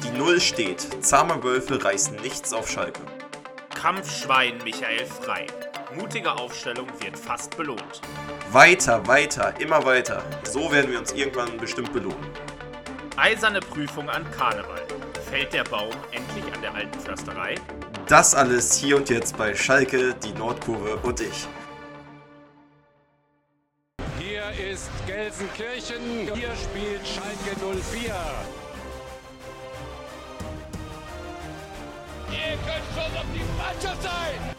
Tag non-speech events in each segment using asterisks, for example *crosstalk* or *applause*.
Die Null steht. Zahme Wölfe reißen nichts auf Schalke. Kampfschwein Michael Frei. Mutige Aufstellung wird fast belohnt. Weiter, weiter, immer weiter. So werden wir uns irgendwann bestimmt belohnen. Eiserne Prüfung an Karneval. Fällt der Baum endlich an der alten Försterei? Das alles hier und jetzt bei Schalke, die Nordkurve und ich. Hier ist Gelsenkirchen, hier spielt Schalke 04. Schon auf die Mannschaft sein!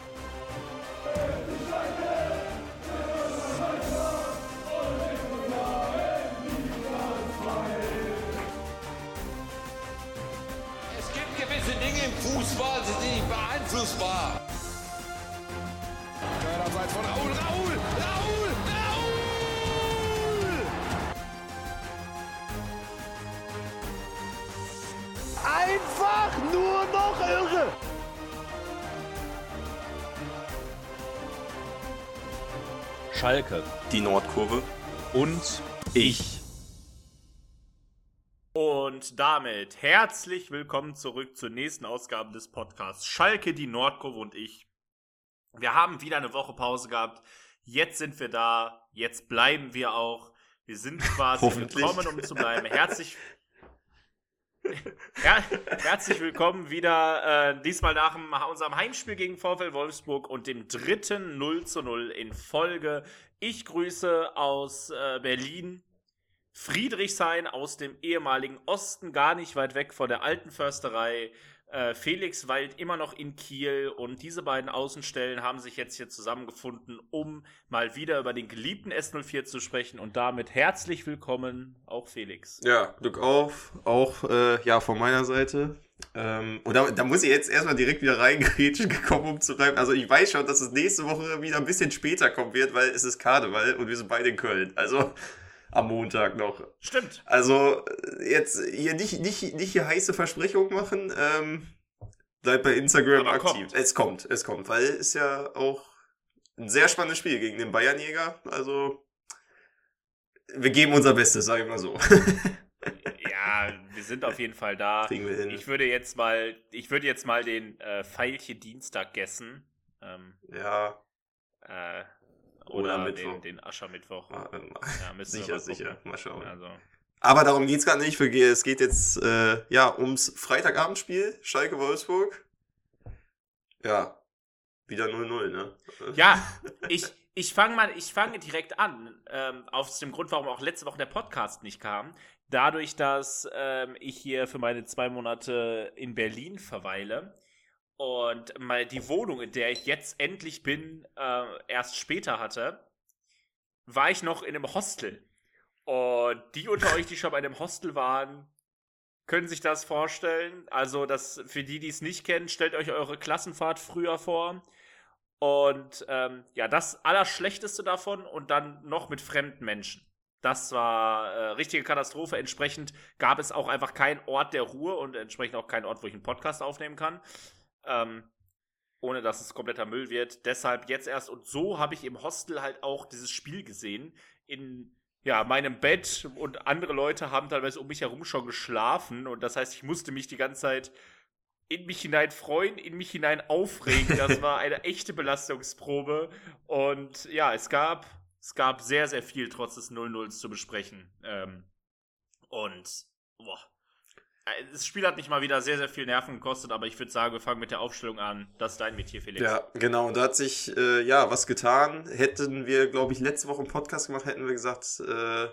Es gibt gewisse Dinge im Fußball, die sind nicht beeinflussbar. Körnerseits von Raul, Raul, Raul, Raul! Einfach nur noch irre! Schalke Die Nordkurve und ich. Und damit herzlich willkommen zurück zur nächsten Ausgabe des Podcasts Schalke, die Nordkurve und ich. Wir haben wieder eine Woche Pause gehabt. Jetzt sind wir da. Jetzt bleiben wir auch. Wir sind quasi *laughs* gekommen, um zu bleiben. Herzlich, Her herzlich willkommen wieder. Äh, diesmal nach dem, unserem Heimspiel gegen VfL Wolfsburg und dem dritten 0 zu 0 in Folge. Ich grüße aus äh, Berlin Friedrichshain aus dem ehemaligen Osten, gar nicht weit weg von der alten Försterei. Äh, Felix weilt immer noch in Kiel und diese beiden Außenstellen haben sich jetzt hier zusammengefunden, um mal wieder über den geliebten S04 zu sprechen und damit herzlich willkommen auch Felix. Ja, Glück auf. Auch äh, ja, von meiner Seite. Ähm, und da, da muss ich jetzt erstmal direkt wieder reingrätschen *laughs* gekommen, um zu bleiben. Also ich weiß schon, dass es nächste Woche wieder ein bisschen später kommen wird, weil es ist Karneval und wir sind beide in Köln. Also am Montag noch. Stimmt. Also äh, jetzt hier nicht, nicht, nicht hier heiße Versprechungen machen. Ähm, bleibt bei Instagram Aber aktiv. kommt. Es kommt, es kommt, weil es ja auch ein sehr spannendes Spiel gegen den Bayernjäger. Also wir geben unser Bestes, sage ich mal so. *laughs* Ja, wir sind auf jeden Fall da. Kriegen wir hin. Ich würde jetzt mal, ich würde jetzt mal den äh, Feilchen Dienstag gessen. Ähm, ja, äh, Oder oder den, den Aschermittwoch. ah, ähm, Ja, müssen wir sicher, sicher. Mal schauen. Also, Aber darum geht's gar nicht. Es geht jetzt äh, ja ums Freitagabendspiel, Schalke Wolfsburg. Ja, wieder 0-0, ne? *laughs* ja, ich, ich fange mal, ich fange direkt an. Ähm, aus dem Grund, warum auch letzte Woche der Podcast nicht kam. Dadurch, dass ähm, ich hier für meine zwei Monate in Berlin verweile und mal die Wohnung, in der ich jetzt endlich bin, äh, erst später hatte, war ich noch in einem Hostel. Und die unter euch, die schon bei einem Hostel waren, können sich das vorstellen. Also, das für die, die es nicht kennen, stellt euch eure Klassenfahrt früher vor. Und ähm, ja, das Allerschlechteste davon und dann noch mit fremden Menschen. Das war äh, richtige Katastrophe. Entsprechend gab es auch einfach keinen Ort der Ruhe und entsprechend auch keinen Ort, wo ich einen Podcast aufnehmen kann. Ähm, ohne dass es kompletter Müll wird. Deshalb jetzt erst. Und so habe ich im Hostel halt auch dieses Spiel gesehen. In ja, meinem Bett und andere Leute haben teilweise um mich herum schon geschlafen. Und das heißt, ich musste mich die ganze Zeit in mich hinein freuen, in mich hinein aufregen. Das war eine *laughs* echte Belastungsprobe. Und ja, es gab, es gab sehr, sehr viel trotz des 0-0s zu besprechen. Ähm, und boah. Äh, Das Spiel hat mich mal wieder sehr, sehr viel Nerven gekostet, aber ich würde sagen, wir fangen mit der Aufstellung an. Das ist dein Metier, Felix. Ja, genau. Und da hat sich äh, ja was getan. Hätten wir, glaube ich, letzte Woche einen Podcast gemacht, hätten wir gesagt, äh,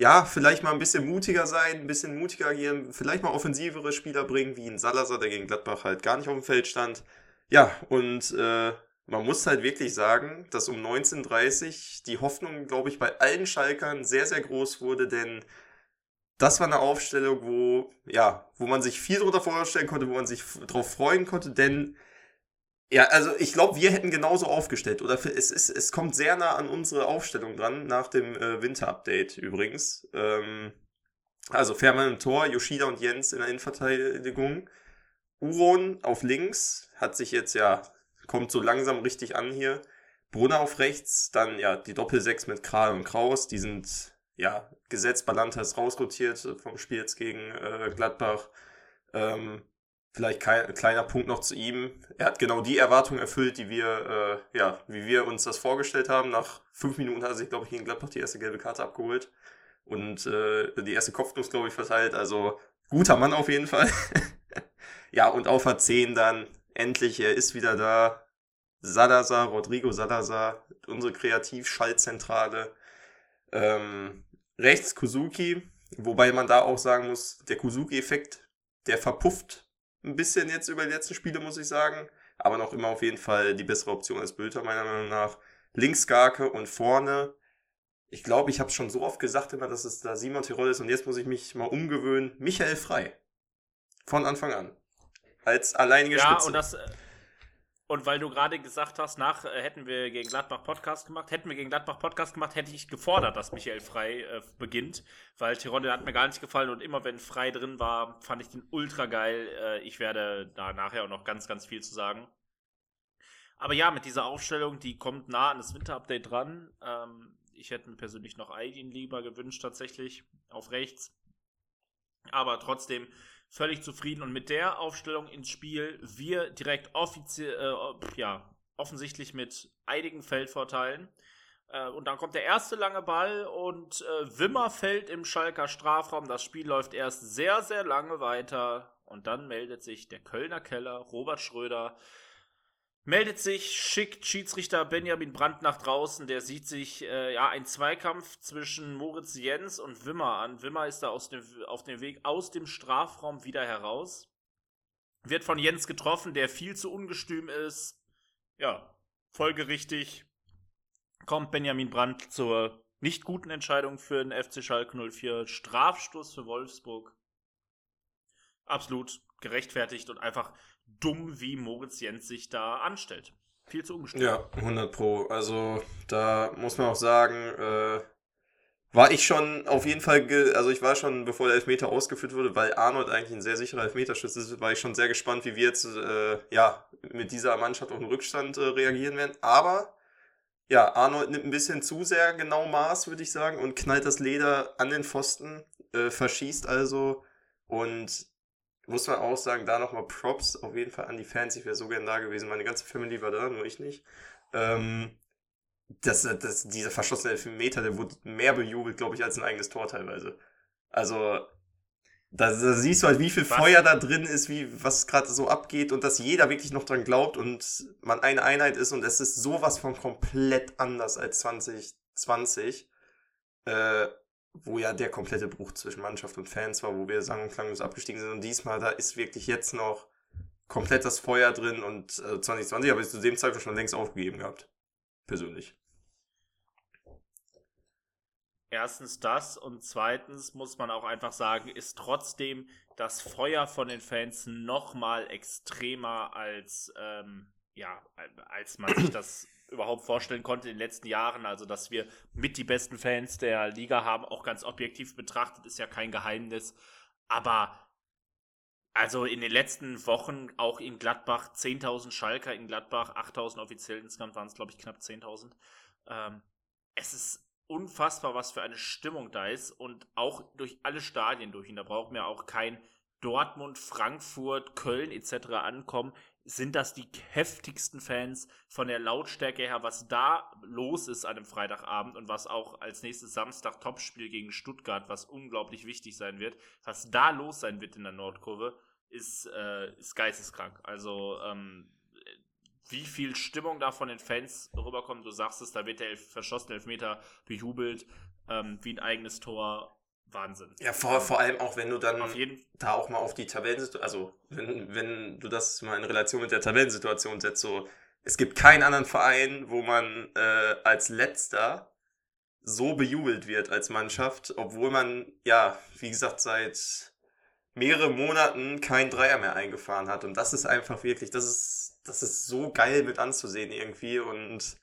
ja, vielleicht mal ein bisschen mutiger sein, ein bisschen mutiger agieren, vielleicht mal offensivere Spieler bringen, wie ein Salazar, der gegen Gladbach halt gar nicht auf dem Feld stand. Ja, und äh, man muss halt wirklich sagen, dass um 19.30 die Hoffnung, glaube ich, bei allen Schalkern sehr, sehr groß wurde, denn das war eine Aufstellung, wo, ja, wo man sich viel darunter vorstellen konnte, wo man sich drauf freuen konnte, denn ja, also ich glaube, wir hätten genauso aufgestellt. Oder es, ist, es kommt sehr nah an unsere Aufstellung dran, nach dem äh, Winter-Update übrigens. Ähm, also Fährmann im Tor, Yoshida und Jens in der Innenverteidigung. Uron auf links, hat sich jetzt ja, kommt so langsam richtig an hier. Brunner auf rechts, dann ja die Doppel-6 mit Kral und Kraus, die sind ja gesetzt. Balanta ist rausrotiert vom Spiel jetzt gegen äh, Gladbach. Ähm, vielleicht kein, kleiner Punkt noch zu ihm. Er hat genau die Erwartungen erfüllt, die wir, äh, ja, wie wir uns das vorgestellt haben. Nach fünf Minuten hat er sich, glaube ich, gegen Gladbach die erste gelbe Karte abgeholt und äh, die erste Kopfnuss, glaube ich, verteilt. Also guter Mann auf jeden Fall. *laughs* ja, und auf A10 dann endlich, er ist wieder da. Salazar, Rodrigo Salazar, unsere Kreativschaltzentrale. Ähm, rechts Kuzuki, wobei man da auch sagen muss, der Kuzuki-Effekt, der verpufft ein bisschen jetzt über die letzten Spiele, muss ich sagen. Aber noch immer auf jeden Fall die bessere Option als Bülter, meiner Meinung nach. Links Garke und vorne. Ich glaube, ich habe schon so oft gesagt immer, dass es da Simon Tirol ist und jetzt muss ich mich mal umgewöhnen. Michael Frei. Von Anfang an. Als alleinige Ja, Spitze. und das. Und weil du gerade gesagt hast, nach äh, hätten wir gegen Gladbach Podcast gemacht, hätten wir gegen Gladbach Podcast gemacht, hätte ich gefordert, dass Michael Frei äh, beginnt, weil Tirone hat mir gar nicht gefallen und immer wenn Frei drin war, fand ich den ultra geil. Äh, ich werde da nachher auch noch ganz, ganz viel zu sagen. Aber ja, mit dieser Aufstellung, die kommt nah an das Winterupdate dran. Ähm, ich hätte mir persönlich noch Aydin lieber gewünscht, tatsächlich, auf rechts. Aber trotzdem völlig zufrieden und mit der Aufstellung ins Spiel wir direkt offiziell, äh, ja, offensichtlich mit einigen Feldvorteilen. Äh, und dann kommt der erste lange Ball und äh, Wimmer fällt im Schalker Strafraum. Das Spiel läuft erst sehr, sehr lange weiter. Und dann meldet sich der Kölner Keller, Robert Schröder, meldet sich, schickt Schiedsrichter Benjamin Brandt nach draußen. Der sieht sich äh, ja ein Zweikampf zwischen Moritz Jens und Wimmer an. Wimmer ist da aus dem, auf dem Weg aus dem Strafraum wieder heraus. Wird von Jens getroffen, der viel zu ungestüm ist. Ja, folgerichtig kommt Benjamin Brandt zur nicht guten Entscheidung für den FC Schalke 04. Strafstoß für Wolfsburg. Absolut gerechtfertigt und einfach dumm, wie Moritz Jens sich da anstellt. Viel zu ungestüm. Ja, 100 Pro. Also da muss man auch sagen, äh, war ich schon auf jeden Fall, also ich war schon, bevor der Elfmeter ausgeführt wurde, weil Arnold eigentlich ein sehr sicherer Elfmeterschütze ist, war ich schon sehr gespannt, wie wir jetzt äh, ja mit dieser Mannschaft auf den Rückstand äh, reagieren werden. Aber ja, Arnold nimmt ein bisschen zu sehr genau Maß, würde ich sagen, und knallt das Leder an den Pfosten, äh, verschießt also und muss man auch sagen, da nochmal Props auf jeden Fall an die Fans. Ich wäre so gern da gewesen. Meine ganze Family war da, nur ich nicht. Ähm, das, das, dieser verschossene Elfmeter, der wurde mehr bejubelt, glaube ich, als ein eigenes Tor teilweise. Also, da, da siehst du halt, wie viel Was? Feuer da drin ist, wie was gerade so abgeht und dass jeder wirklich noch dran glaubt und man eine Einheit ist und es ist sowas von komplett anders als 2020. Äh, wo ja der komplette Bruch zwischen Mannschaft und Fans war, wo wir sang- und klanglos abgestiegen sind. Und diesmal, da ist wirklich jetzt noch komplett das Feuer drin und äh, 2020 habe ich zu dem Zeitpunkt schon längst aufgegeben gehabt. Persönlich. Erstens das und zweitens muss man auch einfach sagen, ist trotzdem das Feuer von den Fans noch mal extremer als ähm, ja als man sich das überhaupt vorstellen konnte in den letzten Jahren. Also dass wir mit die besten Fans der Liga haben, auch ganz objektiv betrachtet, ist ja kein Geheimnis. Aber also in den letzten Wochen auch in Gladbach 10.000 Schalker in Gladbach, 8.000 offiziell insgesamt waren es glaube ich knapp 10.000. Ähm, es ist unfassbar, was für eine Stimmung da ist und auch durch alle Stadien durch. Und da brauchen wir auch kein Dortmund, Frankfurt, Köln etc. ankommen. Sind das die heftigsten Fans von der Lautstärke her, was da los ist an einem Freitagabend und was auch als nächstes Samstag Topspiel gegen Stuttgart, was unglaublich wichtig sein wird, was da los sein wird in der Nordkurve, ist, äh, ist geisteskrank. Also ähm, wie viel Stimmung da von den Fans rüberkommt. Du sagst es, da wird der verschossene Elfmeter bejubelt, ähm, wie ein eigenes Tor. Wahnsinn. Ja, vor, vor allem auch, wenn du dann da auch mal auf die Tabellensituation, also wenn, wenn du das mal in Relation mit der Tabellensituation setzt, so, es gibt keinen anderen Verein, wo man äh, als letzter so bejubelt wird als Mannschaft, obwohl man, ja, wie gesagt, seit mehreren Monaten kein Dreier mehr eingefahren hat. Und das ist einfach wirklich, das ist, das ist so geil mit anzusehen irgendwie und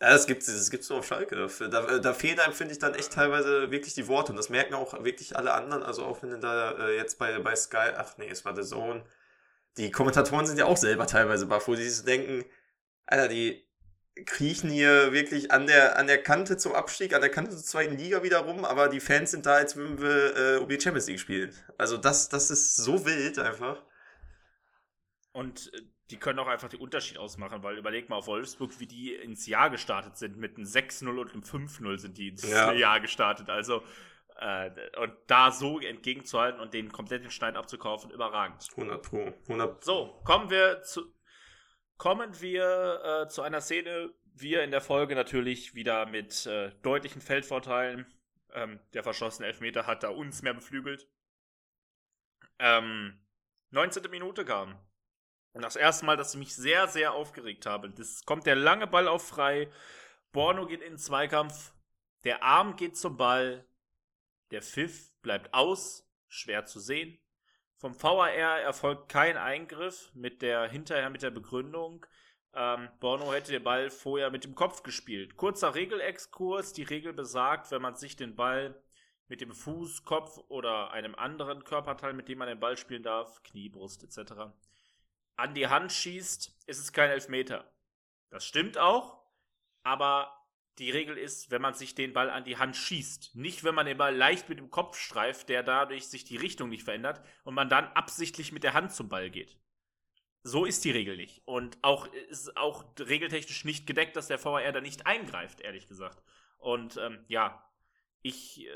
ja, das gibt's, das gibt's nur auf Schalke. Da, da, da fehlen einem, finde ich, dann echt teilweise wirklich die Worte. Und das merken auch wirklich alle anderen. Also auch wenn da äh, jetzt bei, bei Sky, ach nee, es war The Zone. Die Kommentatoren sind ja auch selber teilweise baff, wo die sich denken, Alter, die, kriechen hier wirklich an der, an der Kante zum Abstieg, an der Kante zur zweiten Liga wieder rum, aber die Fans sind da, als würden wir äh, um die Champions League spielen. Also das, das ist so wild einfach. Und äh, die können auch einfach den Unterschied ausmachen, weil überleg mal auf Wolfsburg, wie die ins Jahr gestartet sind. Mit einem 6-0 und einem 5-0 sind die ins Ja. Jahr gestartet. Also, äh, und da so entgegenzuhalten und den kompletten Schneid abzukaufen, überragend. 100 Pro. 100 So, kommen wir zu, kommen wir äh, zu einer Szene. Wir in der Folge natürlich wieder mit äh, deutlichen Feldvorteilen. Ähm, der verschossene Elfmeter hat da uns mehr beflügelt. Ähm, 19. Minute kam. Und das erste Mal, dass ich mich sehr, sehr aufgeregt habe. Das kommt der lange Ball auf frei. Borno geht in den Zweikampf. Der Arm geht zum Ball. Der Pfiff bleibt aus. Schwer zu sehen. Vom VAR erfolgt kein Eingriff mit der hinterher mit der Begründung. Ähm, Borno hätte den Ball vorher mit dem Kopf gespielt. Kurzer Regelexkurs. Die Regel besagt, wenn man sich den Ball mit dem Fuß, Kopf oder einem anderen Körperteil, mit dem man den Ball spielen darf, Knie, Brust etc., an die Hand schießt, ist es kein Elfmeter. Das stimmt auch, aber die Regel ist, wenn man sich den Ball an die Hand schießt. Nicht, wenn man den Ball leicht mit dem Kopf streift, der dadurch sich die Richtung nicht verändert und man dann absichtlich mit der Hand zum Ball geht. So ist die Regel nicht. Und auch ist auch regeltechnisch nicht gedeckt, dass der VAR da nicht eingreift, ehrlich gesagt. Und ähm, ja, ich, äh,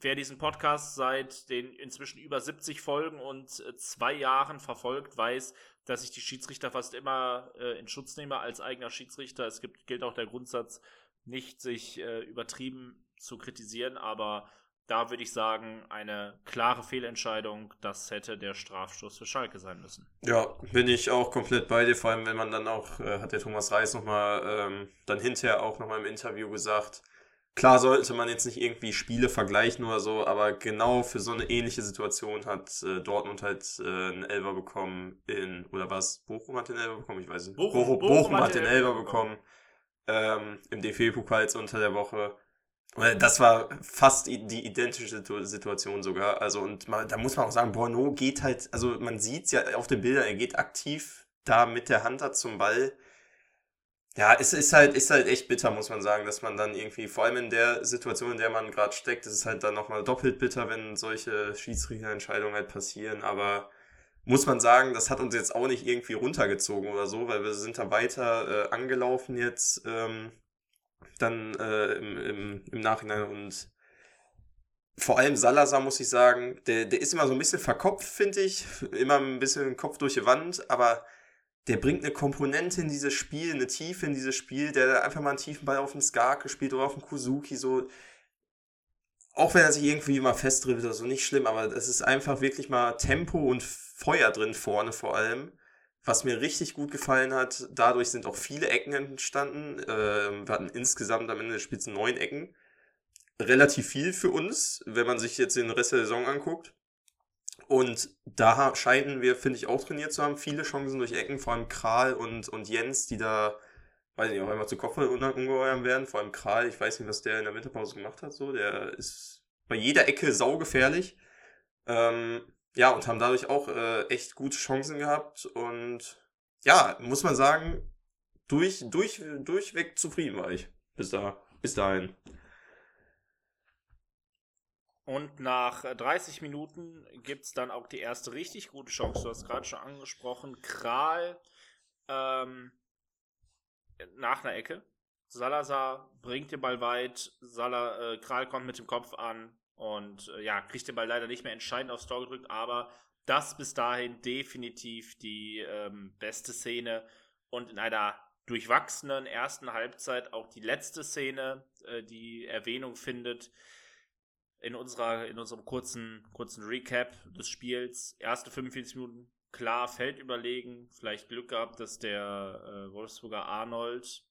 wer diesen Podcast seit den inzwischen über 70 Folgen und äh, zwei Jahren verfolgt, weiß, dass ich die Schiedsrichter fast immer äh, in Schutz nehme als eigener Schiedsrichter. Es gibt, gilt auch der Grundsatz, nicht sich äh, übertrieben zu kritisieren, aber da würde ich sagen, eine klare Fehlentscheidung, das hätte der Strafstoß für Schalke sein müssen. Ja, bin ich auch komplett bei dir, vor allem wenn man dann auch, äh, hat der Thomas Reis nochmal ähm, dann hinterher auch nochmal im Interview gesagt, klar sollte man jetzt nicht irgendwie Spiele vergleichen oder so, aber genau für so eine ähnliche Situation hat äh, Dortmund halt äh, einen Elber bekommen in, oder was, Bochum hat den Elber bekommen, ich weiß nicht. Bochum- Bochum, Bochum Bochum hat den Elber bekommen, ähm, im DFB-Pokal jetzt unter der Woche. Das war fast die identische Situ- Situation sogar. Also, und man, da muss man auch sagen, Borno geht halt, also man sieht's ja auf den Bildern, er geht aktiv da mit der Hand da zum Ball. Ja, es ist halt, ist halt echt bitter, muss man sagen, dass man dann irgendwie, vor allem in der Situation, in der man gerade steckt, ist es halt dann nochmal doppelt bitter, wenn solche Schiedsrichterentscheidungen halt passieren. Aber muss man sagen, das hat uns jetzt auch nicht irgendwie runtergezogen oder so, weil wir sind da weiter äh, angelaufen jetzt. Ähm, dann äh, im, im, im Nachhinein und vor allem Salazar, muss ich sagen, der, der ist immer so ein bisschen verkopft, finde ich. Immer ein bisschen Kopf durch die Wand, aber der bringt eine Komponente in dieses Spiel, eine Tiefe in dieses Spiel, der einfach mal einen tiefen Ball auf den Skarke spielt oder auf den Kuzuki, so. Auch wenn er sich irgendwie mal festdribbelt oder so, nicht schlimm, aber es ist einfach wirklich mal Tempo und Feuer drin vorne vor allem. Was mir richtig gut gefallen hat, dadurch sind auch viele Ecken entstanden. Ähm, wir hatten insgesamt am Ende des Spiels neun Ecken. Relativ viel für uns, wenn man sich jetzt den Rest der Saison anguckt. Und da scheinen wir, finde ich, auch trainiert zu haben. Viele Chancen durch Ecken, vor allem Kral und, und Jens, die da, weiß nicht, auch einmal zu Kopfball ungeheuer werden. Vor allem Kral, ich weiß nicht, was der in der Winterpause gemacht hat. So, der ist bei jeder Ecke saugefährlich. Ähm, ja, und haben dadurch auch äh, echt gute Chancen gehabt. Und ja, muss man sagen, durch, durch, durchweg zufrieden war ich. Bis da, bis dahin. Und nach äh, 30 Minuten gibt es dann auch die erste richtig gute Chance. Du hast gerade schon angesprochen. Kral ähm, nach einer Ecke. Salazar bringt den Ball weit. Sala, äh, Kral kommt mit dem Kopf an und äh, ja, kriegt den Ball leider nicht mehr entscheidend aufs Tor gedrückt, aber das bis dahin definitiv die ähm, beste Szene und in einer durchwachsenen ersten Halbzeit auch die letzte Szene, äh, die Erwähnung findet in unserer in unserem kurzen kurzen Recap des Spiels. Erste 45 Minuten klar Feld überlegen, vielleicht Glück gehabt, dass der äh, Wolfsburger Arnold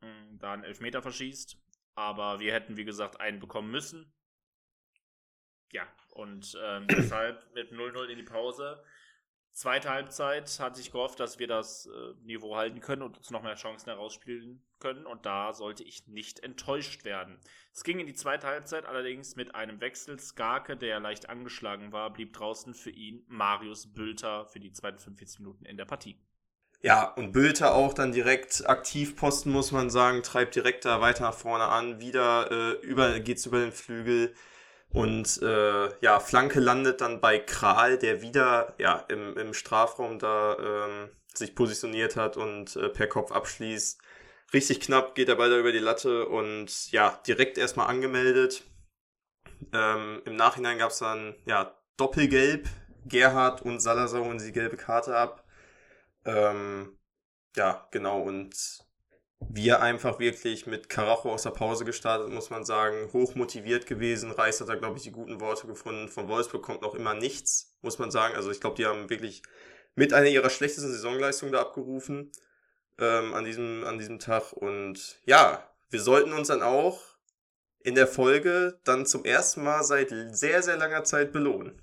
mh, da einen Elfmeter verschießt, aber wir hätten wie gesagt einen bekommen müssen. Ja, und ähm, *clears throat* deshalb mit 0-0 in die Pause. Zweite Halbzeit hatte ich gehofft, dass wir das äh, Niveau halten können und uns noch mehr Chancen herausspielen können. Und da sollte ich nicht enttäuscht werden. Es ging in die zweite Halbzeit allerdings mit einem Wechsel. Skarke, der leicht angeschlagen war, blieb draußen für ihn Marius Bülter für die zweiten 45 Minuten in der Partie. ja, und Bülter auch dann direkt aktiv posten, muss man sagen, treibt direkt da weiter nach vorne an, wieder äh, über, geht's über den Flügel. Und äh, ja, Flanke landet dann bei Kral, der wieder ja, im, im Strafraum da ähm, sich positioniert hat und äh, per Kopf abschließt. Richtig knapp geht der Ball über die Latte und ja, direkt erstmal angemeldet. Ähm, Im Nachhinein gab es dann ja Doppelgelb. Gerhard und Salazar holen die gelbe Karte ab. Ähm, ja, genau. Und wir einfach wirklich mit Karacho aus der Pause gestartet, muss man sagen. Hoch motiviert gewesen. Reis hat da, glaube ich, die guten Worte gefunden. Von Wolfsburg kommt noch immer nichts, muss man sagen. Also ich glaube, die haben wirklich mit einer ihrer schlechtesten Saisonleistungen da abgerufen ähm, an, diesem, an diesem Tag. Und ja, wir sollten uns dann auch in der Folge dann zum ersten Mal seit sehr, sehr langer Zeit belohnen.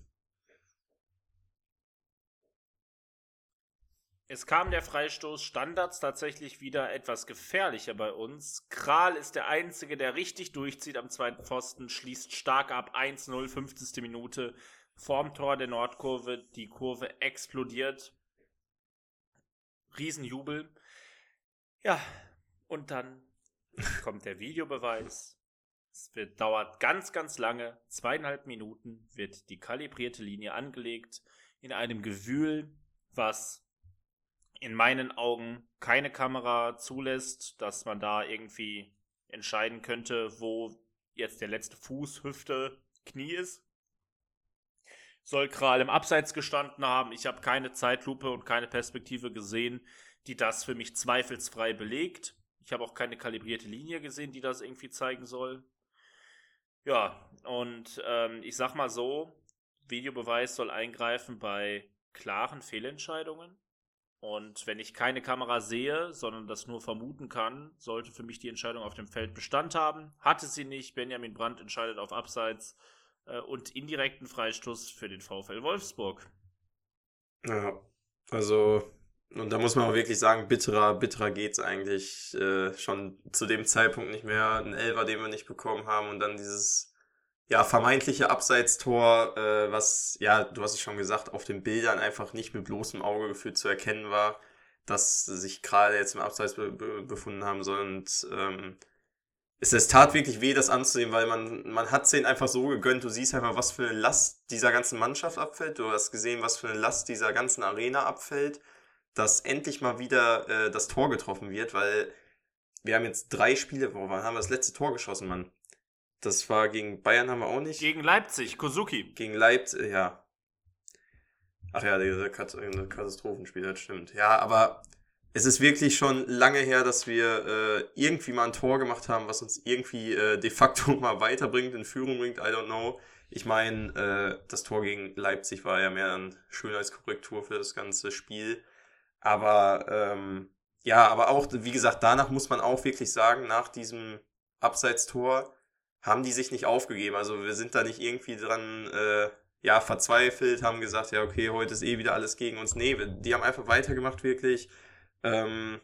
Es kam der Freistoß Standards tatsächlich wieder etwas gefährlicher bei uns. Kral ist der Einzige, der richtig durchzieht am zweiten Pfosten, schließt stark ab 1-0, 50. Minute. Vorm Tor der Nordkurve, die Kurve explodiert. Riesenjubel. Ja, und dann *laughs* kommt der Videobeweis. Es wird, dauert ganz, ganz lange. Zweieinhalb Minuten wird die kalibrierte Linie angelegt in einem Gewühl, was in meinen Augen keine Kamera zulässt, dass man da irgendwie entscheiden könnte, wo jetzt der letzte Fuß, Hüfte, Knie ist. Soll Kral im Abseits gestanden haben. Ich habe keine Zeitlupe und keine Perspektive gesehen, die das für mich zweifelsfrei belegt. Ich habe auch keine kalibrierte Linie gesehen, die das irgendwie zeigen soll. Ja, und ähm, ich sag mal so, Videobeweis soll eingreifen bei klaren Fehlentscheidungen. Und wenn ich keine Kamera sehe, sondern das nur vermuten kann, sollte für mich die Entscheidung auf dem Feld Bestand haben. Hatte sie nicht. Benjamin Brandt entscheidet auf Abseits äh, und indirekten Freistoß für den VfL Wolfsburg. Ja, also, und da muss man auch wirklich sagen, bitterer, bitterer geht's eigentlich äh, schon zu dem Zeitpunkt nicht mehr. Ein Elfer, den wir nicht bekommen haben und dann dieses ja, vermeintliche Abseitstor, äh, was, ja, du hast es schon gesagt, auf den Bildern einfach nicht mit bloßem Auge gefühlt zu erkennen war, dass sich gerade jetzt im Abseits be be befunden haben soll. Und ähm, es, es tat wirklich weh, das anzusehen, weil man, man hat es denen einfach so gegönnt. Du siehst einfach, was für eine Last dieser ganzen Mannschaft abfällt. Du hast gesehen, was für eine Last dieser ganzen Arena abfällt, dass endlich mal wieder äh, das Tor getroffen wird, weil wir haben jetzt drei Spiele, wo wann haben wir das letzte Tor geschossen, Mann? Das war gegen Bayern haben wir auch nicht. Gegen Leipzig, Kozuki. Gegen Leipzig, ja. Ach ja, der Katastrophenspiel, das stimmt. Ja, aber es ist wirklich schon lange her, dass wir äh, irgendwie mal ein Tor gemacht haben, was uns irgendwie äh, de facto *laughs* mal weiterbringt, in Führung bringt, I don't know. Ich meine, äh, das Tor gegen Leipzig war ja mehr ein Schönheitskorrektur für das ganze Spiel. Aber ähm, ja, aber auch, wie gesagt, danach muss man auch wirklich sagen, nach diesem Abseitstor, haben die sich nicht aufgegeben. Also wir sind da nicht irgendwie dran, äh, ja, verzweifelt, haben gesagt, ja, okay, heute ist eh wieder alles gegen uns. Nee, die haben einfach weitergemacht, wirklich. Ähm,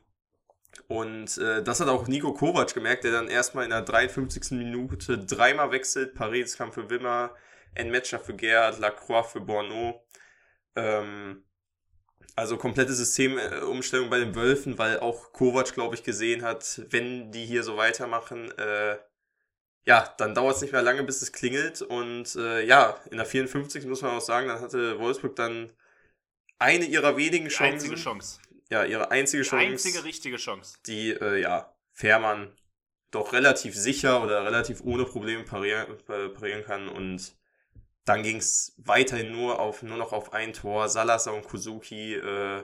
und äh, das hat auch Nico Kovac gemerkt, der dann erstmal in der 53. Minute dreimal wechselt. Paris kam für Wimmer, Enmetscher für Gerhard, Lacroix für Borneau. Ähm, also komplette Systemumstellung bei den Wölfen, weil auch Kovac, glaube ich, gesehen hat, wenn die hier so weitermachen, äh, ja, dann dauert es nicht mehr lange, bis es klingelt. Und äh, ja, in der 54 muss man auch sagen, dann hatte Wolfsburg dann eine ihrer wenigen Chancen. Einzige Chance. Ja, ihre einzige Die Chance. einzige richtige Chance. Die, äh, ja, Fährmann doch relativ sicher oder relativ ohne Probleme parieren, äh, parieren kann. Und dann ging es weiterhin nur auf nur noch auf ein Tor. Salazar und Kuzuki, äh,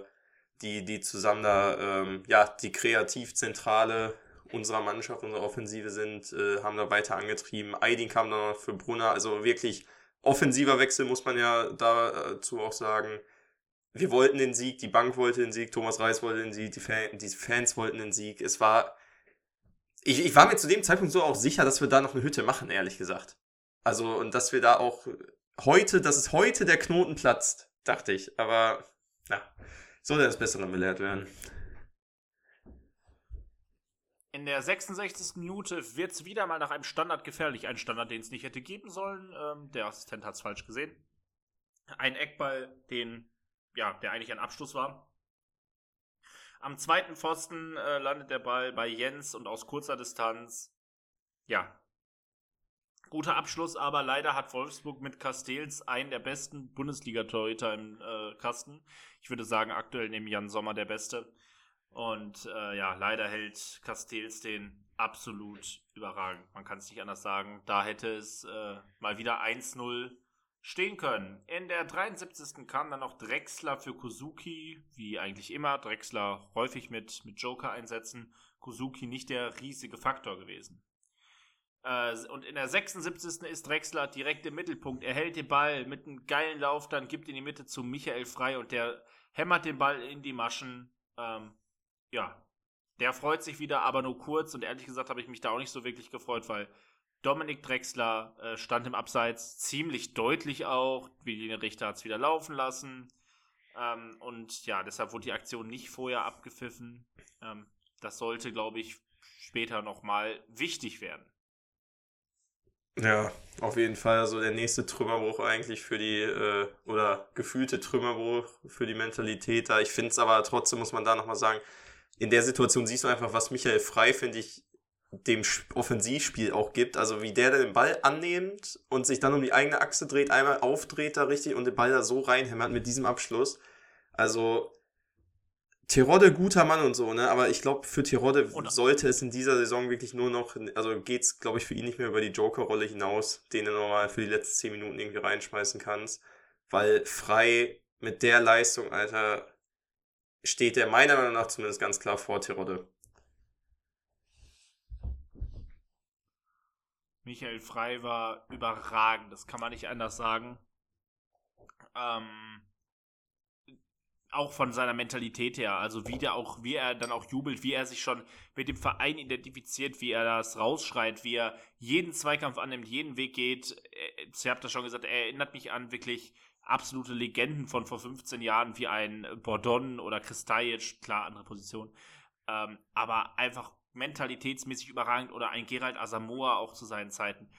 die, die zusammen da ähm, ja, die Kreativzentrale unserer Mannschaft, unserer Offensive sind, äh, haben da weiter angetrieben. Aydin kam dann noch für Brunner, also wirklich offensiver Wechsel, muss man ja dazu auch sagen. Wir wollten den Sieg, die Bank wollte den Sieg, Thomas Reis wollte den Sieg, die, Fan, die Fans wollten den Sieg. Es war, ich, ich war mir zu dem Zeitpunkt so auch sicher, dass wir da noch eine Hütte machen, ehrlich gesagt. Also, und dass wir da auch heute, dass es heute der Knoten platzt, dachte ich. Aber, ja, soll das Bessere belehrt werden. In der 66. Minute wird es wieder mal nach einem Standard gefährlich. Ein Standard, den es nicht hätte geben sollen. Ähm, der Assistent hat es falsch gesehen. Ein Eckball, den, ja, der eigentlich ein Abschluss war. Am zweiten Pfosten äh, landet der Ball bei Jens und aus kurzer Distanz. Ja. Guter Abschluss, aber leider hat Wolfsburg mit Castells einen der besten Bundesliga-Torhüter im äh, Kasten. Ich würde sagen, aktuell neben Jan Sommer der beste. Und äh, ja, leider hält Castells den absolut überragend. Man kann es nicht anders sagen. Da hätte es äh, mal wieder 1-0 stehen können. In der 73. kam dann noch Drexler für Kozuki, wie eigentlich immer. Drexler häufig mit, mit Joker einsetzen. Kozuki nicht der riesige Faktor gewesen. Äh, und in der 76. ist Drexler direkt im Mittelpunkt. Er hält den Ball mit einem geilen Lauf, dann gibt in die Mitte zu Michael Frei und der hämmert den Ball in die Maschen. Ähm, ja, der freut sich wieder, aber nur kurz. Und ehrlich gesagt habe ich mich da auch nicht so wirklich gefreut, weil Dominik Drexler äh, stand im Abseits ziemlich deutlich auch. Wie Richter hat es wieder laufen lassen. Ähm, und ja, deshalb wurde die Aktion nicht vorher abgepfiffen. Ähm, das sollte, glaube ich, später nochmal wichtig werden. Ja, auf jeden Fall so der nächste Trümmerbruch eigentlich für die, äh, oder gefühlte Trümmerbruch für die Mentalität da. Ich finde es aber trotzdem, muss man da nochmal sagen, in der Situation siehst du einfach, was Michael Frei, finde ich, dem Offensivspiel auch gibt. Also wie der den Ball annimmt und sich dann um die eigene Achse dreht, einmal aufdreht da richtig und den Ball da so reinhämmert mit diesem Abschluss. Also Tirode guter Mann und so, ne? Aber ich glaube, für Tirode sollte es in dieser Saison wirklich nur noch, also geht's, glaube ich, für ihn nicht mehr über die Joker-Rolle hinaus, den du nochmal für die letzten 10 Minuten irgendwie reinschmeißen kannst. Weil frei mit der Leistung, Alter, steht er meiner Meinung nach zumindest ganz klar vor Tirode. Michael Frei war überragend, das kann man nicht anders sagen. Ähm, auch von seiner Mentalität her, also wie der auch, wie er dann auch jubelt, wie er sich schon mit dem Verein identifiziert, wie er das rausschreit, wie er jeden Zweikampf annimmt, jeden Weg geht. Ich habe das schon gesagt, er erinnert mich an wirklich absolute Legenden von vor 15 Jahren, wie ein Bordon oder Kristajic, klar, andere Position. Ähm, aber einfach mentalitätsmäßig überragend oder ein Gerald Asamoah auch zu seinen Zeiten.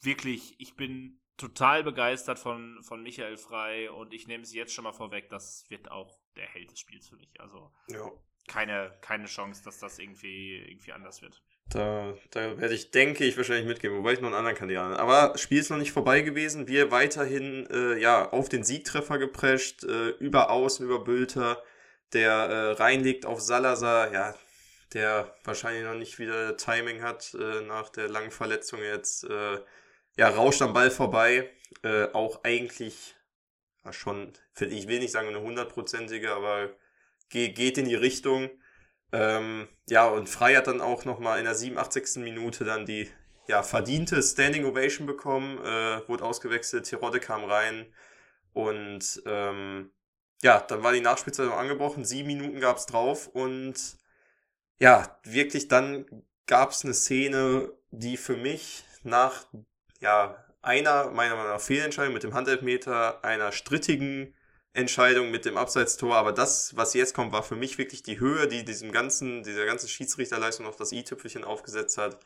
Wirklich, ich bin total begeistert von, von Michael Frei und ich nehme es jetzt schon mal vorweg, das wird auch der Held des Spiels für mich. Also ja. keine, keine Chance, dass das irgendwie, irgendwie anders wird. Da, da werde ich, denke ich, wahrscheinlich mitgeben, wobei ich noch einen anderen Kandidaten. Aber Spiel ist noch nicht vorbei gewesen. Wir weiterhin äh, ja, auf den Siegtreffer geprescht, äh, über Außen, über Bülter, der äh, reinlegt auf Salazar. Ja, der wahrscheinlich noch nicht wieder Timing hat äh, nach der langen Verletzung jetzt. Äh, ja, rauscht am Ball vorbei. Äh, auch eigentlich ja, schon, ich will nicht sagen eine hundertprozentige, aber ge geht in die Richtung. Ähm, ja, und Frei hat dann auch nochmal in der 87. Minute dann die ja, verdiente Standing Ovation bekommen, äh, wurde ausgewechselt, Tirode kam rein und ähm, ja, dann war die Nachspielzeit angebrochen, sieben Minuten gab's drauf und ja, wirklich dann gab es eine Szene, die für mich nach ja, einer meiner Meinung Fehlentscheidung mit dem Handelfmeter, einer strittigen Entscheidung mit dem Abseitstor, aber das, was jetzt kommt, war für mich wirklich die Höhe, die diesem ganzen, dieser ganzen Schiedsrichterleistung auf das i-Tüpfelchen aufgesetzt hat.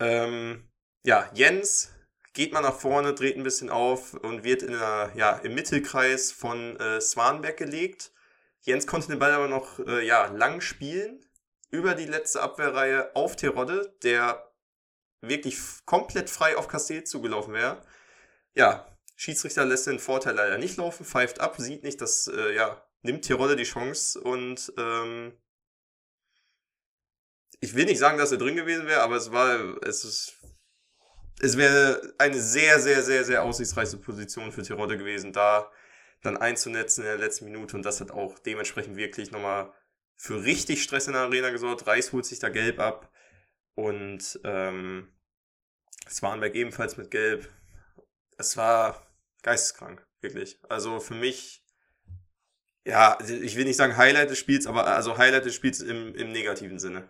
Ähm, ja, Jens geht mal nach vorne, dreht ein bisschen auf und wird in der, ja, im Mittelkreis von äh, Swanberg gelegt. Jens konnte den Ball aber noch äh, ja, lang spielen, über die letzte Abwehrreihe auf Terodde, der wirklich komplett frei auf Castell zugelaufen wäre. Ja, Schiedsrichter lässt den Vorteil leider nicht laufen, pfeift ab, sieht nicht, dass, äh, ja, nimmt Terodde die Chance und ähm, ich will nicht sagen, dass er drin gewesen wäre, aber es war, es ist, es wäre eine sehr, sehr, sehr, sehr aussichtsreiche Position für Terodde gewesen, da dann einzunetzen in der letzten Minute und das hat auch dementsprechend wirklich nochmal für richtig Stress in der Arena gesorgt. Reis holt sich da gelb ab. Und ähm, Swanberg ebenfalls mit gelb. Es war geisteskrank, wirklich. Also für mich, ja, ich will nicht sagen Highlight des Spiels, aber also Highlight des Spiels im, im negativen Sinne.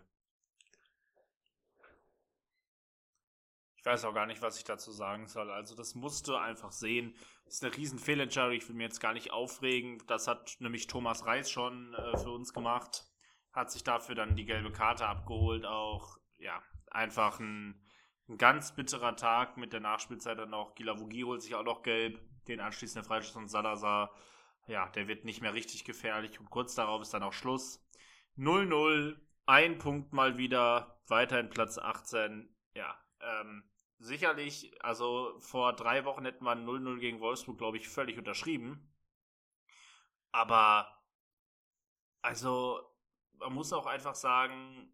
Ich weiß auch gar nicht, was ich dazu sagen soll. Also das musst du einfach sehen. Das ist eine riesen Fehlentscheidung. Ich will mir jetzt gar nicht aufregen. Das hat nämlich Thomas Reis schon äh, für uns gemacht. Hat sich dafür dann die gelbe Karte abgeholt. Auch, ja, einfach ein, ein ganz bitterer Tag mit der Nachspielzeit dann auch. Gilavogi holt sich auch noch gelb. Den anschließenden Freischuss und Salazar, ja, der wird nicht mehr richtig gefährlich. Und kurz darauf ist dann auch Schluss. 0-0, ein Punkt mal wieder, weiterhin Platz 18. Ja, ähm, sicherlich, also vor drei Wochen hätten wir 0-0 gegen Wolfsburg, glaube ich, völlig unterschrieben. Aber, also, man muss auch einfach sagen,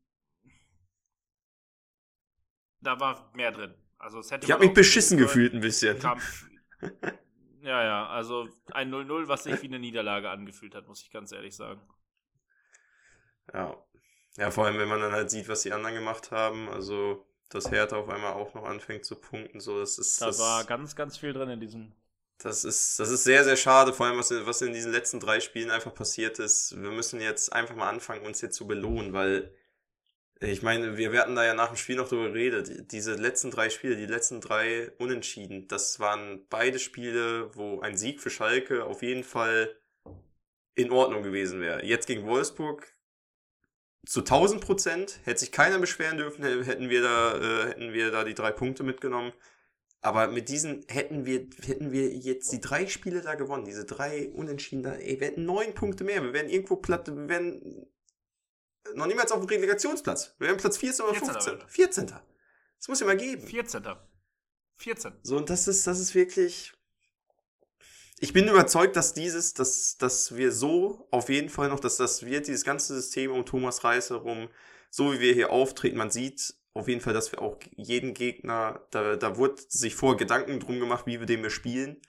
da war mehr drin. Also es hätte Ich habe mich beschissen gefühlt ein bisschen. Kampf. *laughs* Ja, ja, also ein 0-0, was sich wie eine Niederlage angefühlt hat, muss ich ganz ehrlich sagen. Ja. Ja, vor allem, wenn man dann halt sieht, was die anderen gemacht haben. Also, dass Hertha auf einmal auch noch anfängt zu punkten, so, das ist. Da das, war ganz, ganz viel drin in diesem. Das ist, das ist sehr, sehr schade, vor allem was, was in diesen letzten drei Spielen einfach passiert ist. Wir müssen jetzt einfach mal anfangen, uns jetzt zu belohnen, weil ich meine, wir hatten da ja nach dem Spiel noch drüber geredet. Die- Diese letzten drei Spiele, die letzten drei Unentschieden, das waren beide Spiele, wo ein Sieg für Schalke auf jeden Fall in Ordnung gewesen wäre. Jetzt gegen Wolfsburg zu 1000 Prozent hätte sich keiner beschweren dürfen, hätten wir da, äh, hätten wir da die drei Punkte mitgenommen. Aber mit diesen hätten wir, hätten wir jetzt die drei Spiele da gewonnen, diese drei Unentschieden da, ey, wir hätten neun Punkte mehr, wir wären irgendwo platt, wir wären noch niemals auf dem Relegationsplatz. Wir wären Platz 14 oder 14. 15. 14. Das muss ja mal geben. 14. 14. So, und das ist, das ist wirklich. Ich bin überzeugt, dass dieses, dass, dass wir so auf jeden Fall noch, dass das wird, dieses ganze System um Thomas Reis herum, so wie wir hier auftreten, man sieht auf jeden Fall, dass wir auch jeden Gegner, da, da wurde sich vorher Gedanken drum gemacht, wie wir den wir spielen.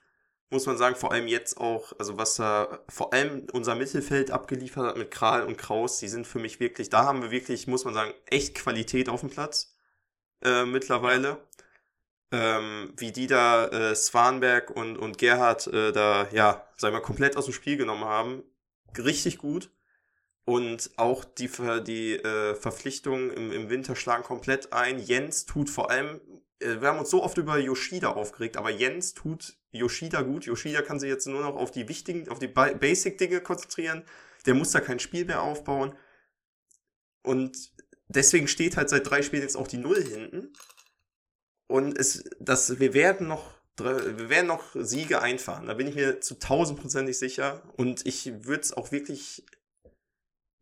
Muss man sagen, vor allem jetzt auch, also was da vor allem unser Mittelfeld abgeliefert hat mit Kral und Kraus, die sind für mich wirklich, da haben wir wirklich, muss man sagen, echt Qualität auf dem Platz äh, mittlerweile ähm, wie die da äh, Swanberg und, und Gerhard äh, da, ja, sagen wir, komplett aus dem Spiel genommen haben. Richtig gut. Und auch die, die äh, Verpflichtungen im, im Winter schlagen komplett ein. Jens tut vor allem, wir haben uns so oft über Yoshida aufgeregt, aber Jens tut Yoshida gut. Yoshida kann sich jetzt nur noch auf die wichtigen, auf die Ba- Basic-Dinge konzentrieren. Der muss da kein Spiel mehr aufbauen. Und deswegen steht halt seit drei Spielen jetzt auch die Null hinten. Und es, das, wir werden noch, wir werden noch Siege einfahren. Da bin ich mir zu tausendprozentig sicher. Und ich würde es auch wirklich,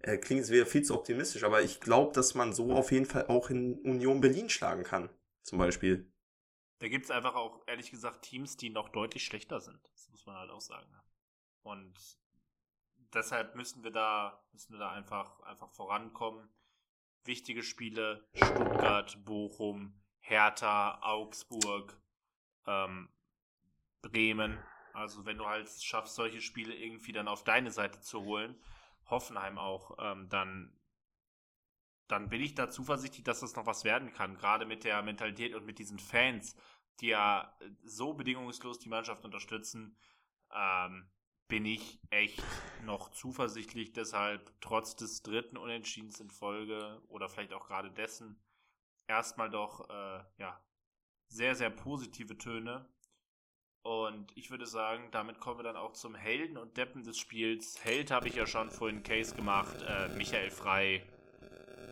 äh, klingt jetzt wieder viel zu optimistisch, aber ich glaube, dass man so auf jeden Fall auch in Union Berlin schlagen kann. Zum Beispiel. Da gibt es einfach auch, ehrlich gesagt, Teams, die noch deutlich schlechter sind. Das muss man halt auch sagen. Und deshalb müssen wir da, müssen wir da einfach, einfach vorankommen. Wichtige Spiele, Stuttgart, Bochum, Hertha, Augsburg, ähm, Bremen. Also wenn du halt schaffst, solche Spiele irgendwie dann auf deine Seite zu holen, Hoffenheim auch, ähm, dann, dann bin ich da zuversichtlich, dass das noch was werden kann. Gerade mit der Mentalität und mit diesen Fans, die ja so bedingungslos die Mannschaft unterstützen, ähm, bin ich echt noch zuversichtlich. Deshalb trotz des dritten Unentschiedens in Folge oder vielleicht auch gerade dessen erstmal doch äh, ja sehr sehr positive Töne. Und ich würde sagen, damit kommen wir dann auch zum Helden und Deppen des Spiels. Held habe ich ja schon vorhin Case gemacht. Äh, Michael Frei,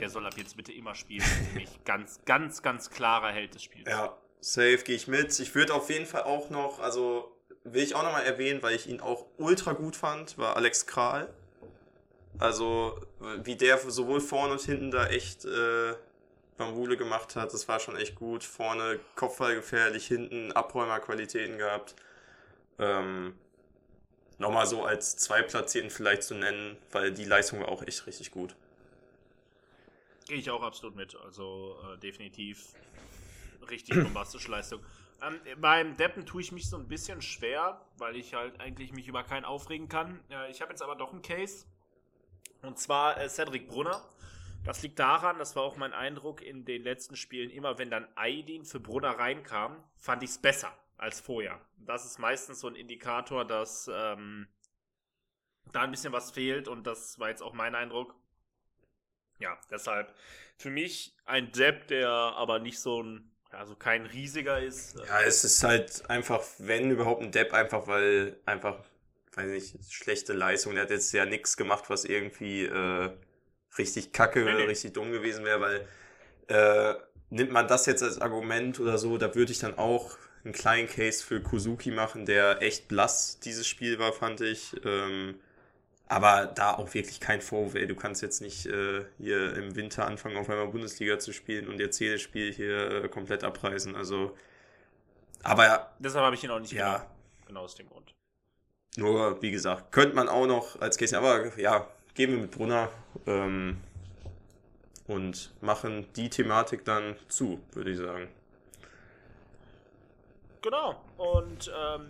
der soll ab jetzt bitte immer spielen. Mich ganz, ganz, ganz klarer Held des Spiels. Ja, safe gehe ich mit. Ich würde auf jeden Fall auch noch, also will ich auch nochmal erwähnen, weil ich ihn auch ultra gut fand, war Alex Kral. Also, wie der sowohl vorne und hinten da echt äh, Bambule gemacht hat, das war schon echt gut. Vorne Kopfball gefährlich, hinten Abräumerqualitäten gehabt. Ähm, nochmal so als Zweitplatzierten vielleicht zu nennen, weil die Leistung war auch echt richtig gut. Gehe ich auch absolut mit. Also äh, definitiv richtig bombastische Leistung. Ähm, beim Deppen tue ich mich so ein bisschen schwer, weil ich halt eigentlich mich über keinen aufregen kann. Äh, ich habe jetzt aber doch einen Case. Und zwar äh, Cedric Brunner. Das liegt daran, das war auch mein Eindruck in den letzten Spielen, immer wenn dann Aidin für Brunner reinkam, fand ich es besser als vorher. Das ist meistens so ein Indikator, dass ähm, da ein bisschen was fehlt und das war jetzt auch mein Eindruck. Ja, deshalb für mich ein Depp, der aber nicht so ein, also kein riesiger ist. Ja, es ist halt einfach, wenn überhaupt ein Depp, einfach weil einfach, weiß nicht, schlechte Leistung. Der hat jetzt ja nichts gemacht, was irgendwie äh, richtig kacke Nee, oder nee. richtig dumm gewesen wäre, weil äh, nimmt man das jetzt als Argument oder so, da würde ich dann auch einen kleinen Case für Kuzuki machen, der echt blass dieses Spiel war, fand ich. Ähm, Aber da auch wirklich kein Vorwurf, ey. Du kannst jetzt nicht äh, hier im Winter anfangen, auf einmal Bundesliga zu spielen und jetzt jedes Spiel hier äh, komplett abreißen. Also, aber Deshalb habe ich ihn auch nicht Ja. genommen. Genau aus dem Grund. nur, wie gesagt, könnte man auch noch als Case, aber ja, gehen wir mit Brunner ähm, und machen die Thematik dann zu, würde ich sagen. Genau. Und ähm,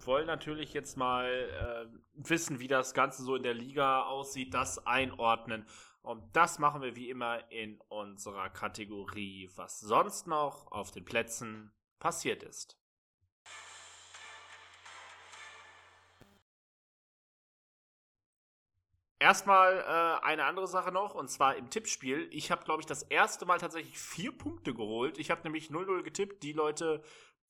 wollen natürlich jetzt mal äh, wissen, wie das Ganze so in der Liga aussieht, das einordnen. Und das machen wir wie immer in unserer Kategorie, was sonst noch auf den Plätzen passiert ist. Erstmal äh, eine andere Sache noch, und zwar im Tippspiel. Ich habe, glaube ich, das erste Mal tatsächlich vier Punkte geholt. Ich habe nämlich 0-0 getippt. Die Leute,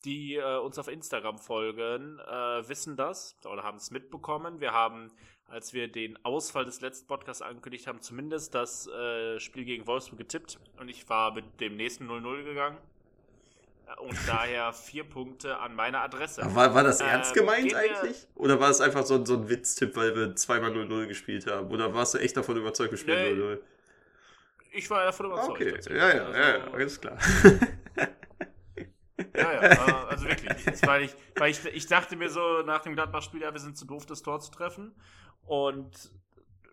die äh, uns auf Instagram folgen, äh, wissen das oder haben es mitbekommen. Wir haben, als wir den Ausfall des letzten Podcasts angekündigt haben, zumindest das äh, Spiel gegen Wolfsburg getippt. Und ich war mit dem nächsten 0-0 gegangen. Äh, Und *laughs* daher vier Punkte an meiner Adresse. War, war das Ähm, ernst gemeint eigentlich? Oder war es einfach so, ein- so ein Witztipp, weil wir zweimal 0-0 gespielt haben? Oder warst du echt davon überzeugt, wir spielen Nee, 0-0? Ich war davon überzeugt. Okay, ja, ja, ja, Also- alles klar. *laughs* Ja, ja, äh, also wirklich. Weil ich, weil ich, ich dachte mir so nach dem Gladbach-Spiel, ja, wir sind zu doof, das Tor zu treffen. Und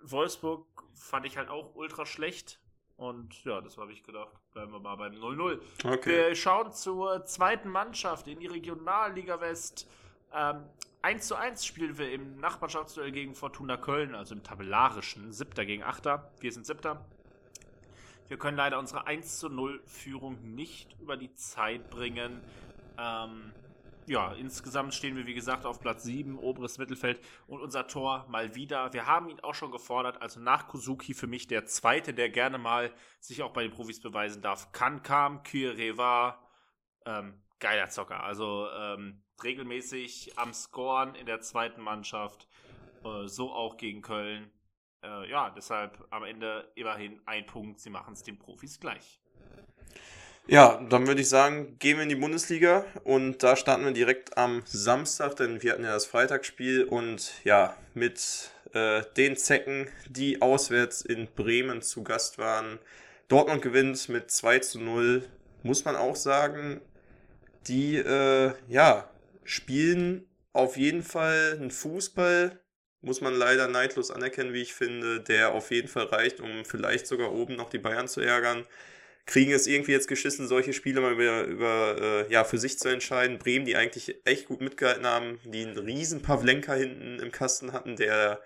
Wolfsburg fand ich halt auch ultra schlecht. Und ja, das habe ich gedacht. Bleiben wir mal beim 0-0. Okay. Wir schauen zur zweiten Mannschaft in die Regionalliga West. Ähm, 1 zu 1 spielen wir im Nachbarschaftsduell gegen Fortuna Köln, also im tabellarischen. Siebter gegen Achter. Wir sind Siebter. Wir können leider unsere 1 zu 0 Führung nicht über die Zeit bringen. Ähm, ja, insgesamt stehen wir, wie gesagt, auf Platz 7, oberes Mittelfeld. Und unser Tor mal wieder. Wir haben ihn auch schon gefordert. Also nach Kuzuki für mich der Zweite, der gerne mal sich auch bei den Profis beweisen darf. Kankam, Kyereva, ähm, geiler Zocker. Also ähm, regelmäßig am Scoren in der zweiten Mannschaft. Äh, so auch gegen Köln. Äh, ja, deshalb am Ende immerhin ein Punkt. Sie machen es den Profis gleich. Ja, dann würde ich sagen, gehen wir in die Bundesliga und da starten wir direkt am Samstag, denn wir hatten ja das Freitagsspiel und ja, mit äh, den Zecken, die auswärts in Bremen zu Gast waren. Dortmund gewinnt mit 2 zu 0, muss man auch sagen. Die, äh, ja, spielen auf jeden Fall einen Fußball, muss man leider neidlos anerkennen, wie ich finde, der auf jeden Fall reicht, um vielleicht sogar oben noch die Bayern zu ärgern kriegen es irgendwie jetzt geschissen, solche Spiele mal über, über äh, ja, für sich zu entscheiden. Bremen, die eigentlich echt gut mitgehalten haben, die einen riesen Pavlenka hinten im Kasten hatten, der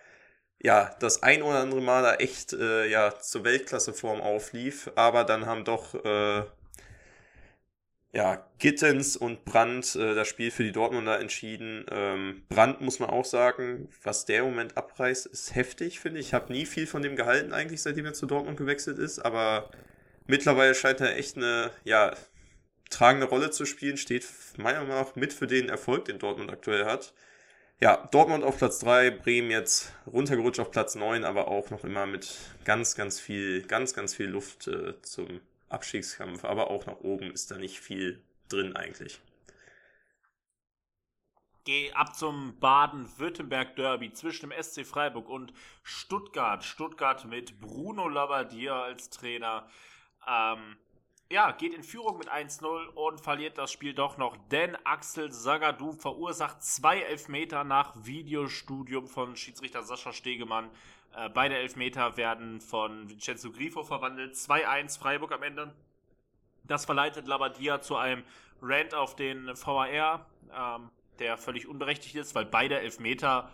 ja das ein oder andere Mal da echt äh, ja, zur Weltklasseform auflief, aber dann haben doch äh, ja, Gittens und Brandt äh, das Spiel für die Dortmunder entschieden. Ähm, Brandt muss man auch sagen, was der im Moment abreißt, ist heftig, finde ich. Ich habe nie viel von dem gehalten eigentlich, seitdem er zu Dortmund gewechselt ist, aber mittlerweile scheint er echt eine, ja, tragende Rolle zu spielen, steht meiner Meinung nach mit für den Erfolg, den Dortmund aktuell hat. Ja, Dortmund auf Platz 3, Bremen jetzt runtergerutscht auf Platz 9, aber auch noch immer mit ganz, ganz viel, ganz, ganz viel Luft äh, zum Abstiegskampf. Aber auch nach oben ist da nicht viel drin eigentlich. Geh ab zum Baden-Württemberg-Derby zwischen dem SC Freiburg und Stuttgart. Stuttgart mit Bruno Labbadia als Trainer. Ähm, ja, geht in Führung mit 1-0 und verliert das Spiel doch noch, denn Axel Sagadou verursacht zwei Elfmeter nach Videostudium von Schiedsrichter Sascha Stegemann. Äh, beide Elfmeter werden von Vincenzo Grifo verwandelt. 2-1 Freiburg am Ende. Das verleitet Labadia zu einem Rant auf den VAR, ähm, der völlig unberechtigt ist, weil beide Elfmeter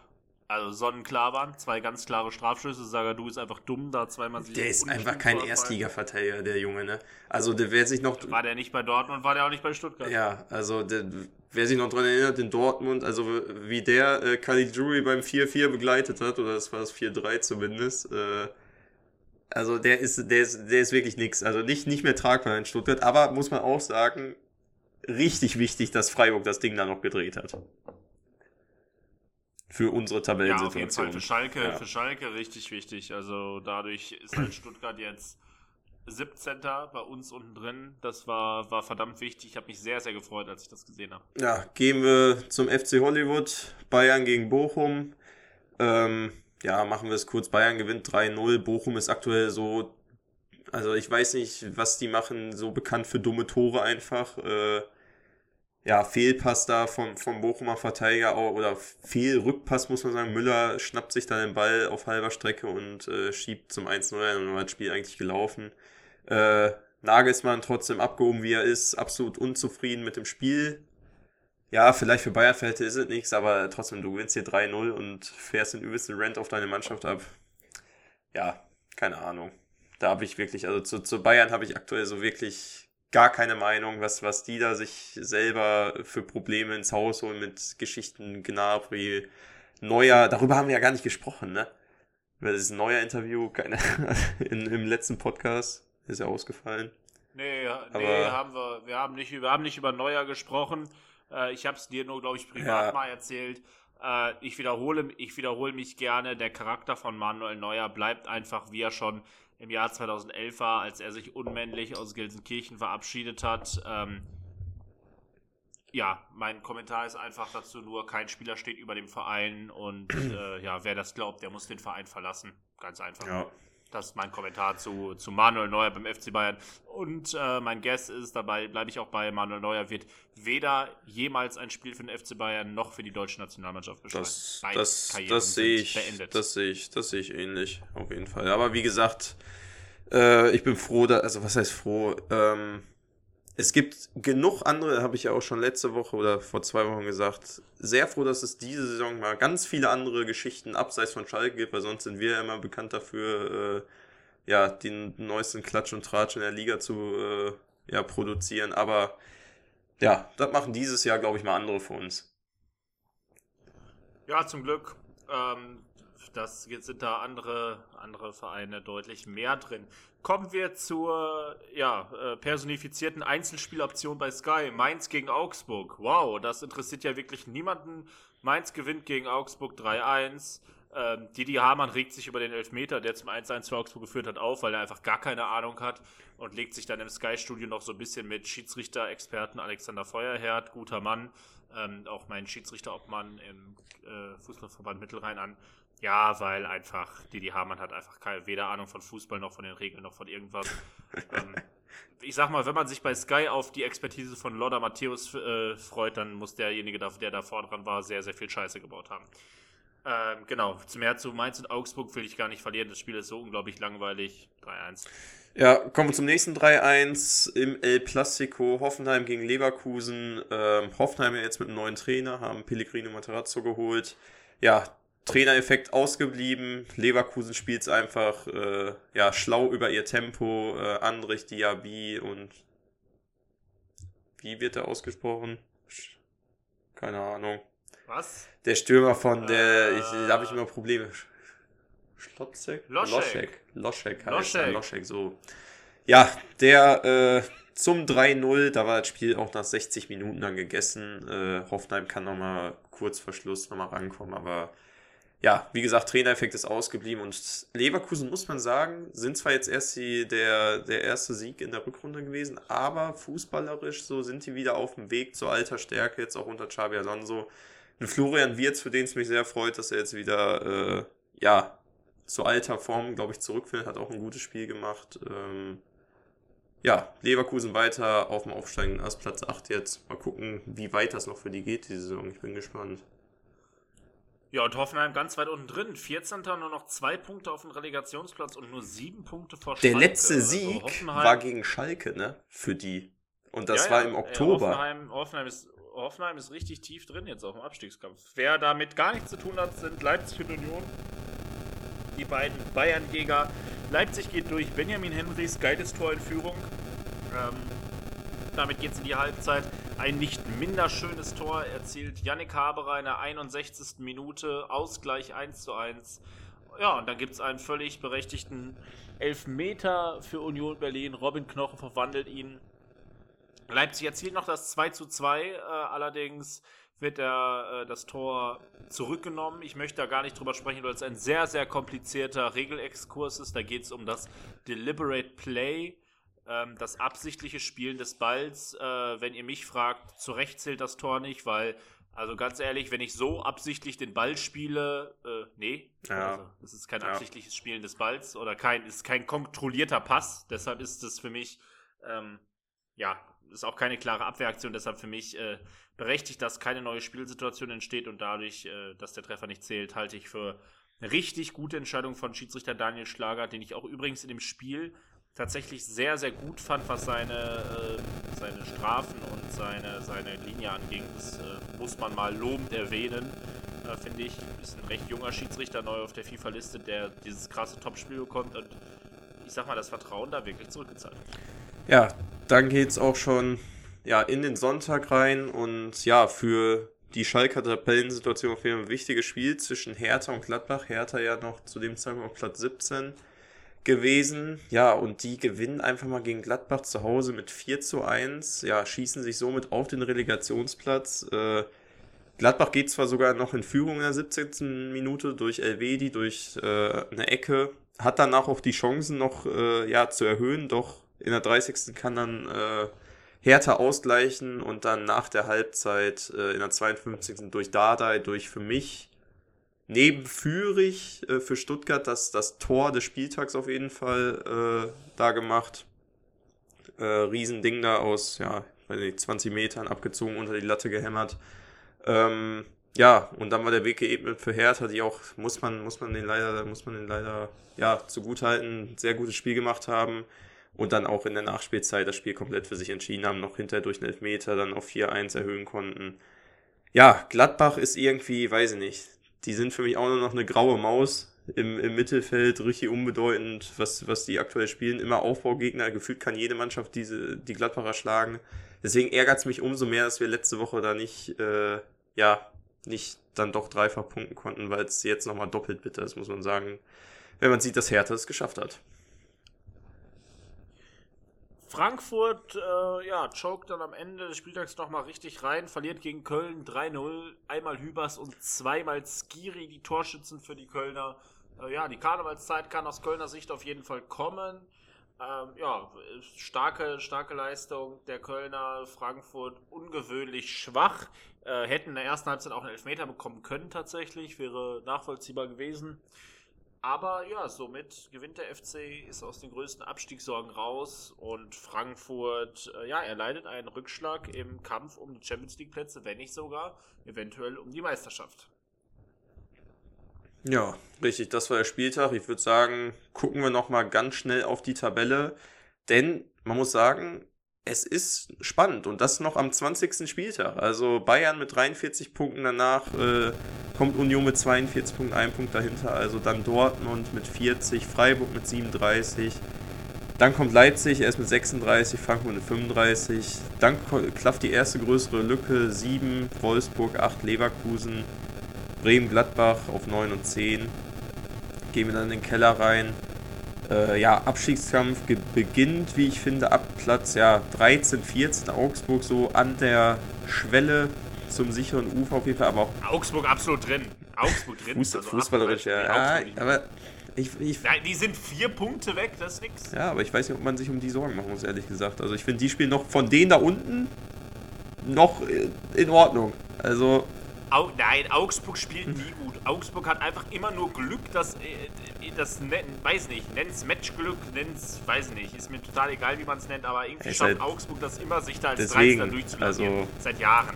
also sonnenklar waren. Zwei ganz klare Strafschüsse. Sagadu ist einfach dumm, da zweimal sich Der ist einfach kein. Erstliga-Verteidiger, der Junge, ne? Also, der wer sich noch. War der nicht bei Dortmund, war der auch nicht bei Stuttgart. Ja, also der, wer sich noch dran erinnert, in Dortmund, also wie der äh, Caligiuri beim 4-4 begleitet hat, oder das war das 4-3 zumindest, äh, also der ist, der ist, der ist wirklich nix. Also nicht, nicht mehr tragbar in Stuttgart, aber muss man auch sagen, richtig wichtig, dass Freiburg das Ding da noch gedreht hat. Für unsere Ja, auf jeden Tabellensituation. Fall. Für Schalke, Ja. für Schalke richtig wichtig. Also dadurch ist halt Stuttgart jetzt 17. bei uns unten drin. Das war, war verdammt wichtig. Ich habe mich sehr, sehr gefreut, als ich das gesehen habe. Ja, gehen wir zum FC Hollywood. Bayern gegen Bochum. Ähm, ja, machen wir es kurz. Bayern gewinnt 3-0. Bochum ist aktuell so, also ich weiß nicht, was die machen, so bekannt für dumme Tore einfach. Äh, ja, Fehlpass da vom, vom Bochumer Verteidiger auch, oder Fehlrückpass, muss man sagen. Müller schnappt sich dann den Ball auf halber Strecke und äh, schiebt zum 1-0 ein und dann war das Spiel eigentlich gelaufen. Äh, Nagelsmann trotzdem abgehoben, wie er ist, absolut unzufrieden mit dem Spiel. Ja, vielleicht für Bayern-Verhältnisse ist es nichts, aber trotzdem, du gewinnst hier 3-0 und fährst den übelsten Rent auf deine Mannschaft ab. Ja, keine Ahnung. Da habe ich wirklich, also zu, zu Bayern habe ich aktuell so wirklich gar keine Meinung, was, was die da sich selber für Probleme ins Haus holen mit Geschichten Gnabry, Neuer. Darüber haben wir ja gar nicht gesprochen, ne? Über dieses neue Interview, keine, *laughs* in, im letzten Podcast ist ja ausgefallen. Nee, Aber- nee haben wir, wir, haben nicht, wir haben nicht über Neuer gesprochen. Äh, ich habe es dir nur, glaube ich, privat Ja. mal erzählt. Äh, ich, wiederhole, ich wiederhole mich gerne. Der Charakter von Manuel Neuer bleibt einfach, wie er schon im Jahr 2011 war, als er sich unmännlich aus Gelsenkirchen verabschiedet hat. Ähm, ja, mein Kommentar ist einfach dazu nur, kein Spieler steht über dem Verein und *clears throat* äh, ja, wer das glaubt, der muss den Verein verlassen. Ganz einfach. Ja. Das ist mein Kommentar zu, zu Manuel Neuer beim FC Bayern. Und äh, mein Guess ist, dabei bleibe ich auch bei, Manuel Neuer wird weder jemals ein Spiel für den FC Bayern noch für die deutsche Nationalmannschaft bestreiten. Das, das, das sehe ich, beendet. das sehe ich, das sehe ich ähnlich, auf jeden Fall. Aber wie gesagt, äh, ich bin froh, da, also was heißt froh? Ähm, es gibt genug andere, habe ich ja auch schon letzte Woche oder vor zwei Wochen gesagt, sehr froh, dass es diese Saison mal ganz viele andere Geschichten abseits von Schalke gibt, weil sonst sind wir ja immer bekannt dafür, äh, ja, den neuesten Klatsch und Tratsch in der Liga zu äh, ja, produzieren. Aber ja, das machen dieses Jahr, glaube ich, mal andere für uns. Ja, zum Glück. Ähm, das sind da andere, andere Vereine deutlich mehr drin. Kommen wir zur ja, äh, personifizierten Einzelspieloption bei Sky. Mainz gegen Augsburg. Wow, das interessiert ja wirklich niemanden. Mainz gewinnt gegen Augsburg 3-1. Ähm, Didi Hamann regt sich über den Elfmeter, der zum 1-1 für Augsburg geführt hat, auf, weil er einfach gar keine Ahnung hat und legt sich dann im Sky-Studio noch so ein bisschen mit Schiedsrichter-Experten Alexander Feuerherd, guter Mann, ähm, auch mein Schiedsrichterobmann im äh, Fußballverband Mittelrhein an. Ja, weil einfach Didi Hamann hat einfach keine, weder Ahnung von Fußball noch von den Regeln noch von irgendwas. *laughs* ähm, ich sag mal, wenn man sich bei Sky auf die Expertise von Lothar Matthäus äh, freut, dann muss derjenige, der da vorne dran war, sehr, sehr viel Scheiße gebaut haben. Ähm, genau, zum Mehr zu Mainz und Augsburg will ich gar nicht verlieren. Das Spiel ist so unglaublich langweilig. 3-1. Ja, kommen wir zum nächsten 3-1 im El Plastico. Hoffenheim gegen Leverkusen. Ähm, Hoffenheim ja jetzt mit einem neuen Trainer, haben Pellegrino Materazzo geholt. Ja, Trainereffekt ausgeblieben. Leverkusen spielt es einfach äh, ja, schlau über ihr Tempo. Äh, Andrich, Diaby und wie wird er ausgesprochen? Keine Ahnung. Was? Der Stürmer von der, ich, da habe ich Äh. immer Probleme. Sch- Schlotzek? Loschek. Loschek. Loschek heißt. Loschek. Loschek, so. Ja, der äh, zum 3-0, da war das Spiel auch nach 60 Minuten dann gegessen. Äh, Hoffenheim kann nochmal kurz vor Schluss nochmal rankommen, aber ja, wie gesagt, Trainereffekt ist ausgeblieben und Leverkusen, muss man sagen, sind zwar jetzt erst die, der, der erste Sieg in der Rückrunde gewesen, aber fußballerisch so sind die wieder auf dem Weg zur alter Stärke, jetzt auch unter Xabi Alonso. Ein Florian Wirtz, für den es mich sehr freut, dass er jetzt wieder, äh, ja, zu alter Form, glaube ich, zurückfindet, hat auch ein gutes Spiel gemacht. Ähm, ja, Leverkusen weiter auf dem Aufsteigen als Platz 8 jetzt. Mal gucken, wie weit das noch für die geht, die Saison. Ich bin gespannt. Ja, und Hoffenheim ganz weit unten drin. 14. nur noch zwei Punkte auf dem Relegationsplatz und nur sieben Punkte vor Der Schalke. letzte Also Sieg Hoffenheim- war gegen Schalke, ne? Für die. Und das Ja, war im ey, Oktober. Hoffenheim, Hoffenheim, ist, Hoffenheim ist richtig tief drin jetzt auf dem Abstiegskampf. Wer damit gar nichts zu tun hat, sind Leipzig und Union. Die beiden Bayernjäger. Leipzig geht durch Benjamin Henrys geiles Tor in Führung. Ähm, damit geht es in die Halbzeit. Ein nicht minder schönes Tor erzielt Yannick Haberer in der 61. Minute. Ausgleich 1 zu 1. Ja, und dann gibt es einen völlig berechtigten Elfmeter für Union Berlin. Robin Knochen verwandelt ihn. Leipzig erzielt noch das 2 zu 2, äh, allerdings wird der, äh, das Tor zurückgenommen. Ich möchte da gar nicht drüber sprechen, weil es ein sehr, sehr komplizierter Regelexkurs ist. Da geht es um das Deliberate Play, ähm, das absichtliche Spielen des Balls. Äh, wenn ihr mich fragt, zu Recht zählt das Tor nicht, weil Also ganz ehrlich, wenn ich so absichtlich den Ball spiele, äh, nee. Ja. Also, das ist kein Ja. absichtliches Spielen des Balls oder kein, ist kein kontrollierter Pass. Deshalb ist es für mich, ähm, ja, ist auch keine klare Abwehraktion. Deshalb für mich äh, berechtigt, dass keine neue Spielsituation entsteht und dadurch, äh, dass der Treffer nicht zählt, halte ich für eine richtig gute Entscheidung von Schiedsrichter Daniel Schlager, den ich auch übrigens in dem Spiel tatsächlich sehr, sehr gut fand, was seine, äh, seine Strafen und seine, seine Linie anging. Das äh, muss man mal lobend erwähnen, äh, finde ich. Ist ein recht junger Schiedsrichter, neu auf der FIFA-Liste, der dieses krasse Topspiel bekommt und ich sag mal, das Vertrauen da wirklich zurückgezahlt. Ja, dann geht's auch schon ja, in den Sonntag rein und ja, für die Schalker Tabellensituation auf jeden Fall ein wichtiges Spiel zwischen Hertha und Gladbach. Hertha ja noch zu dem Zeitpunkt auf Platz 17 gewesen. Ja, und die gewinnen einfach mal gegen Gladbach zu Hause mit 4 zu 1. Ja, schießen sich somit auf den Relegationsplatz. Äh, Gladbach geht zwar sogar noch in Führung in der 17. Minute durch Elvedi, durch äh, eine Ecke, hat danach auch die Chancen noch äh, ja, zu erhöhen, doch in der 30. kann dann äh, Hertha ausgleichen und dann nach der Halbzeit äh, in der 52. durch Dardai, durch für mich neben Führig äh, für Stuttgart das, das Tor des Spieltags auf jeden Fall äh, da gemacht. Äh, Riesending da aus, ja, weiß nicht, 20 Metern abgezogen, unter die Latte gehämmert. Ähm, ja, und dann war der Weg geebnet für Hertha, die auch, muss man, muss man den leider, muss man den leider, ja, zugutehalten, sehr gutes Spiel gemacht haben und dann auch in der Nachspielzeit das Spiel komplett für sich entschieden haben, noch hinterher durch einen Elfmeter dann auf 4-1 erhöhen konnten. Ja, Gladbach ist irgendwie, weiß ich nicht, die sind für mich auch nur noch eine graue Maus im, im Mittelfeld, richtig unbedeutend, was, was die aktuell spielen. Immer Aufbaugegner, gefühlt kann jede Mannschaft diese, die Gladbacher schlagen. Deswegen ärgert es mich umso mehr, dass wir letzte Woche da nicht, äh, ja, nicht dann doch dreifach punkten konnten, weil es jetzt nochmal doppelt bitter ist, muss man sagen, wenn man sieht, dass Hertha es geschafft hat. Frankfurt, äh, ja, choked dann am Ende des Spieltags nochmal richtig rein, verliert gegen Köln 3-0, einmal Hübers und zweimal Skiri, die Torschützen für die Kölner. Äh, ja, die Karnevalszeit kann aus Kölner Sicht auf jeden Fall kommen. Ähm, ja, starke, starke Leistung der Kölner, Frankfurt ungewöhnlich schwach. Äh, hätten in der ersten Halbzeit auch einen Elfmeter bekommen können tatsächlich, wäre nachvollziehbar gewesen. Aber ja, somit gewinnt der FC, ist aus den größten Abstiegssorgen raus und Frankfurt, äh, ja, erleidet einen Rückschlag im Kampf um die Champions League Plätze, wenn nicht sogar eventuell um die Meisterschaft. Ja, richtig, das war der Spieltag. Ich würde sagen, gucken wir nochmal ganz schnell auf die Tabelle, denn man muss sagen, es ist spannend und das noch am 20. Spieltag. Also Bayern mit 43 Punkten danach, äh, kommt Union mit 42 Punkten, ein Punkt dahinter, also dann Dortmund mit 40, Freiburg mit 37. Dann kommt Leipzig erst mit 36, Frankfurt mit 35. Dann klafft die erste größere Lücke, 7, Wolfsburg, 8, Leverkusen, Bremen, Gladbach auf 9 und 10. Gehen wir dann in den Keller rein. Äh, ja, Abstiegskampf beginnt, wie ich finde, ab Platz ja, 13, 14. Augsburg so an der Schwelle zum sicheren Ufer auf jeden Fall, aber auch Augsburg absolut drin. Augsburg drin. Fuß, also fußballerisch, ja. ja aber ich, ich, Nein, die sind vier Punkte weg, das ist nix. ja, aber ich weiß nicht, ob man sich um die Sorgen machen muss, ehrlich gesagt. Also ich finde, die spielen noch von denen da unten noch äh, in Ordnung. Also, Au Nein, Augsburg spielt nie gut. Augsburg hat einfach immer nur Glück, dass äh, das weiß nicht, nenn's Matchglück, nenn's, weiß nicht, ist mir total egal, wie man es nennt, aber irgendwie Es schafft halt- Augsburg das immer, sich da als Deswegen, durchzulassen. also- seit Jahren.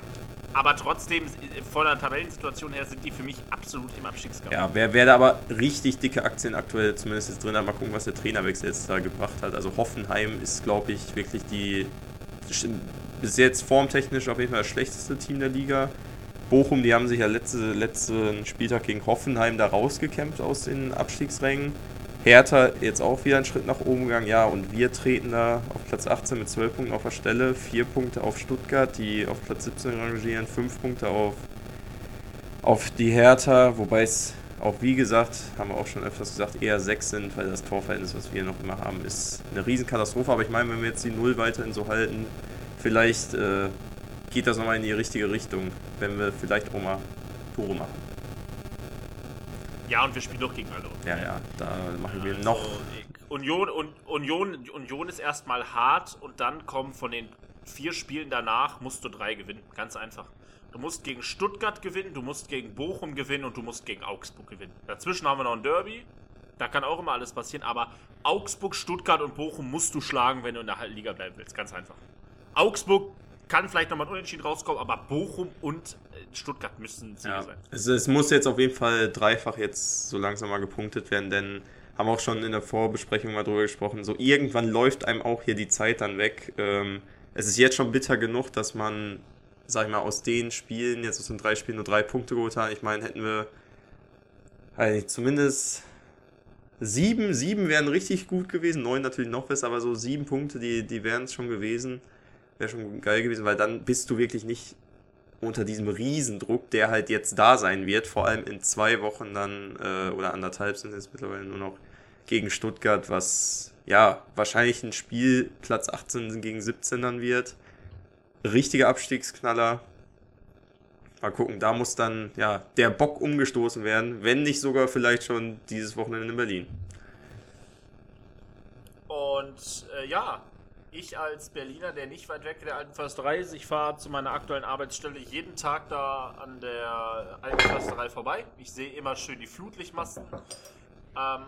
Aber trotzdem, von der Tabellensituation her, sind die für mich absolut im Abstiegskampf. ja, wer, wer da aber richtig dicke Aktien aktuell zumindest jetzt drin hat, mal gucken, was der Trainerwechsel jetzt da gebracht hat. Also Hoffenheim ist, glaube ich, wirklich die bis jetzt formtechnisch auf jeden Fall das schlechteste Team der Liga. Bochum, die haben sich ja letzte, letzten Spieltag gegen Hoffenheim da rausgekämpft aus den Abstiegsrängen. Hertha jetzt auch wieder einen Schritt nach oben gegangen. Ja, und wir treten da auf Platz 18 mit 12 Punkten auf der Stelle. 4 Punkte auf Stuttgart, die auf Platz 17 rangieren. 5 Punkte auf, auf die Hertha. Wobei es auch, wie gesagt, haben wir auch schon öfters gesagt, eher 6 sind, weil das Torverhältnis, was wir noch immer haben, ist eine Riesenkatastrophe. Aber ich meine, wenn wir jetzt die Null weiterhin so halten, vielleicht äh, geht das nochmal in die richtige Richtung, wenn wir vielleicht auch mal Tore machen. Ja, und wir spielen doch gegen alle. Ja, ja, da machen wir Also, noch. Union, und, Union, Union ist erstmal hart und dann kommen von den vier Spielen danach, musst du drei gewinnen. Ganz einfach. Du musst gegen Stuttgart gewinnen, du musst gegen Bochum gewinnen und du musst gegen Augsburg gewinnen. Dazwischen haben wir noch ein Derby. Da kann auch immer alles passieren, aber Augsburg, Stuttgart und Bochum musst du schlagen, wenn du in der Liga bleiben willst. Ganz einfach. Augsburg kann vielleicht nochmal ein Unentschieden rauskommen, aber Bochum und äh, Stuttgart müssen Sieger Ja. sein. Es, es muss jetzt auf jeden Fall dreifach jetzt so langsam mal gepunktet werden, denn haben wir auch schon in der Vorbesprechung mal drüber gesprochen, so irgendwann läuft einem auch hier die Zeit dann weg. Ähm, es ist jetzt schon bitter genug, dass man, sag ich mal, aus den Spielen, jetzt aus den drei Spielen nur drei Punkte geholt hat. Ich meine, hätten wir halt zumindest sieben, sieben wären richtig gut gewesen, neun natürlich noch besser, aber so sieben Punkte, die, die wären es schon gewesen. Wäre schon geil gewesen, weil dann bist du wirklich nicht unter diesem Riesendruck, der halt jetzt da sein wird, vor allem in zwei Wochen dann, äh, oder anderthalb sind es mittlerweile nur noch gegen Stuttgart, was ja wahrscheinlich ein Spiel Platz 18 gegen 17 dann wird. Richtiger Abstiegsknaller. Mal gucken, da muss dann ja der Bock umgestoßen werden, wenn nicht sogar vielleicht schon dieses Wochenende in Berlin. Und äh, ja, ich als Berliner, der nicht weit weg der alten Försterei ist, ich fahre zu meiner aktuellen Arbeitsstelle jeden Tag da an der alten Försterei vorbei. Ich sehe immer schön die Flutlichtmasten. Ähm,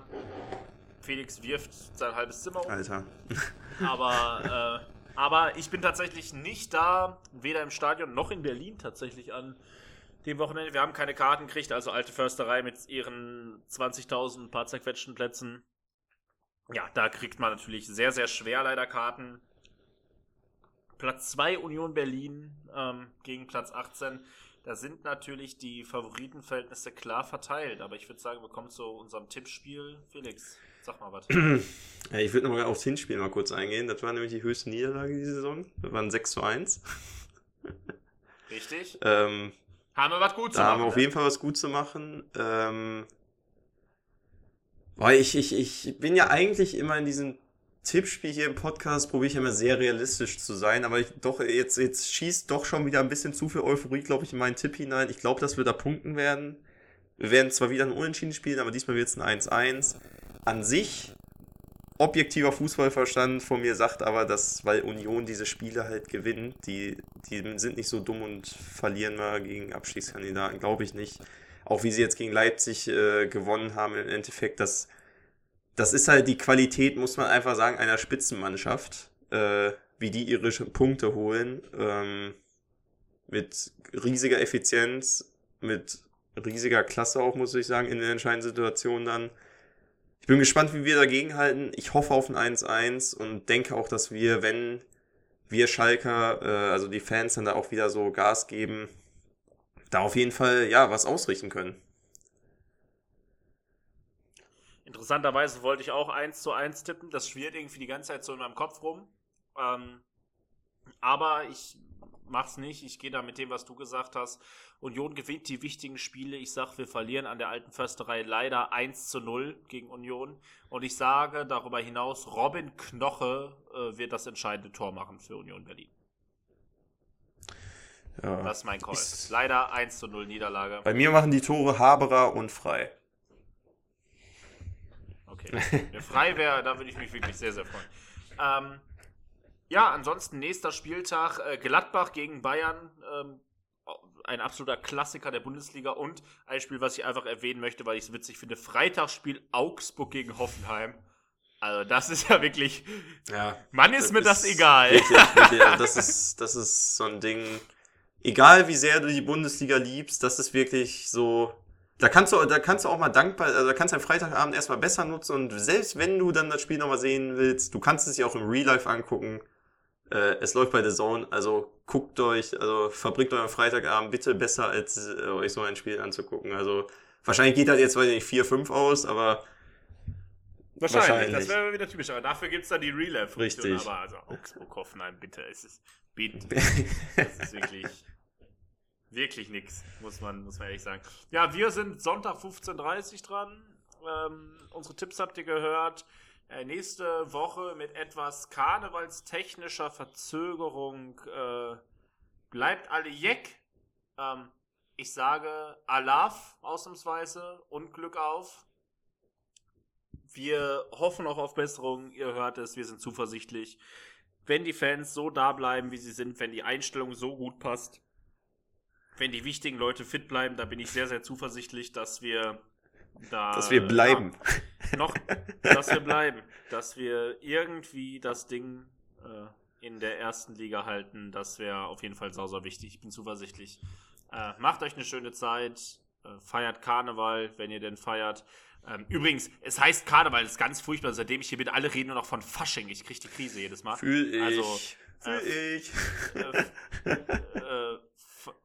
Felix wirft sein halbes Zimmer um. Alter. *laughs* Aber, äh, aber ich bin tatsächlich nicht da, weder im Stadion noch in Berlin tatsächlich an dem Wochenende. Wir haben keine Karten gekriegt, also alte Försterei mit ihren 20.000 paar zerquetschten Plätzen. Ja, da kriegt man natürlich sehr, sehr schwer leider Karten. Platz 2 Union Berlin ähm, gegen Platz 18. Da sind natürlich die Favoritenverhältnisse klar verteilt. Aber ich würde sagen, wir kommen zu unserem Tippspiel. Felix, sag mal was. *clears throat* Ja, ich würde nochmal aufs Hinspiel mal kurz eingehen. Das war nämlich die höchste Niederlage diese Saison. Das waren 6 zu 1. Richtig? Ähm, Haben wir was gut zu Da haben wir machen, auf ne? jeden Fall was gut zu machen. Ähm, weil ich, ich, ich bin ja eigentlich immer in diesem Tippspiel hier im Podcast, probiere ich immer sehr realistisch zu sein, aber ich doch, jetzt, jetzt schießt doch schon wieder ein bisschen zu viel Euphorie, glaube ich, in meinen Tipp hinein. Ich glaube, dass wir da punkten werden. Wir werden zwar wieder ein Unentschieden spielen, aber diesmal wird es ein 1-1. An sich, objektiver Fußballverstand von mir sagt aber, dass, weil Union diese Spiele halt gewinnt, die, die sind nicht so dumm und verlieren mal gegen Abstiegskandidaten, glaube ich nicht. Auch wie sie jetzt gegen Leipzig äh, gewonnen haben im Endeffekt, das, das ist halt die Qualität, muss man einfach sagen, einer Spitzenmannschaft, äh, wie die ihre Punkte holen, ähm, mit riesiger Effizienz, mit riesiger Klasse auch, muss ich sagen, in den entscheidenden Situationen dann. Ich bin gespannt, wie wir dagegen halten. Ich hoffe auf ein 1-1 und denke auch, dass wir, wenn wir Schalker, äh, also die Fans dann da auch wieder so Gas geben, da auf jeden Fall, ja, was ausrichten können. Interessanterweise wollte ich auch 1 zu 1 tippen. Das schwirrt irgendwie die ganze Zeit so in meinem Kopf rum. Ähm, aber ich mach's nicht. Ich gehe da mit dem, was du gesagt hast. Union gewinnt die wichtigen Spiele. Ich sag, wir verlieren an der alten Försterei leider 1 zu 0 gegen Union. Und ich sage darüber hinaus, Robin Knoche äh, wird das entscheidende Tor machen für Union Berlin. Ja. Das ist mein Call. Ist- Leider 1 zu 0 Niederlage. Bei mir machen die Tore Haberer und Frei. Okay. Wenn frei wäre, da würde ich mich wirklich sehr, sehr freuen. Ähm, ja, ansonsten nächster Spieltag äh, Gladbach gegen Bayern. Ähm, ein absoluter Klassiker der Bundesliga und ein Spiel, was ich einfach erwähnen möchte, weil ich es witzig finde. Freitagsspiel Augsburg gegen Hoffenheim. Also das ist ja wirklich. Ja. Mann, ist mir das egal. Wirklich, wirklich, das ist, das ist so ein Ding. Egal wie sehr du die Bundesliga liebst, das ist wirklich so. Da kannst du, da kannst du auch mal dankbar, also da kannst du am Freitagabend erstmal besser nutzen und selbst wenn du dann das Spiel nochmal sehen willst, du kannst es dir auch im Real Life angucken. Äh, es läuft bei The Zone, also guckt euch, also verbringt euren Freitagabend bitte besser, als äh, euch so ein Spiel anzugucken. Also wahrscheinlich geht das jetzt, weiß ich nicht, 4-5 aus, aber Wahrscheinlich, Wahrscheinlich. das wäre wieder typisch. Aber dafür gibt es dann die life Richtig. Aber also Augsburg, Hoffenheim, bitte. Es ist, bitte. *laughs* Das ist wirklich, wirklich nix, muss man, muss man ehrlich sagen. Ja, wir sind Sonntag 15.30 Uhr dran. Ähm, unsere Tipps habt ihr gehört. Äh, nächste Woche mit etwas karnevalstechnischer Verzögerung äh, bleibt alle Jeck. Ähm, ich sage Alaf ausnahmsweise und Glück auf. Wir hoffen auch auf Besserung. Ihr hört es, wir sind zuversichtlich. Wenn die Fans so da bleiben, wie sie sind, wenn die Einstellung so gut passt, wenn die wichtigen Leute fit bleiben, da bin ich sehr, sehr zuversichtlich, dass wir da. Dass wir bleiben. Ja, noch, dass wir bleiben. Dass wir irgendwie das Ding äh, in der ersten Liga halten. Das wäre auf jeden Fall sauser wichtig. Ich bin zuversichtlich. Äh, macht euch eine schöne Zeit. Äh, feiert Karneval, wenn ihr denn feiert. Ähm, übrigens, es heißt Karneval, das ist ganz furchtbar. Seitdem ich hier bin, alle reden nur noch von Fasching. Ich kriege die Krise jedes Mal. Fühl ich. Also, Fühl äh, ich. äh, äh,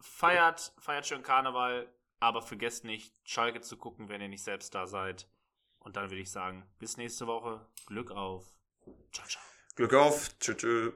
feiert, feiert schön Karneval, aber vergesst nicht, Schalke zu gucken, wenn ihr nicht selbst da seid. Und dann würde ich sagen, bis nächste Woche. Glück auf. Ciao, ciao. Glück auf. Tschüss. tschüss.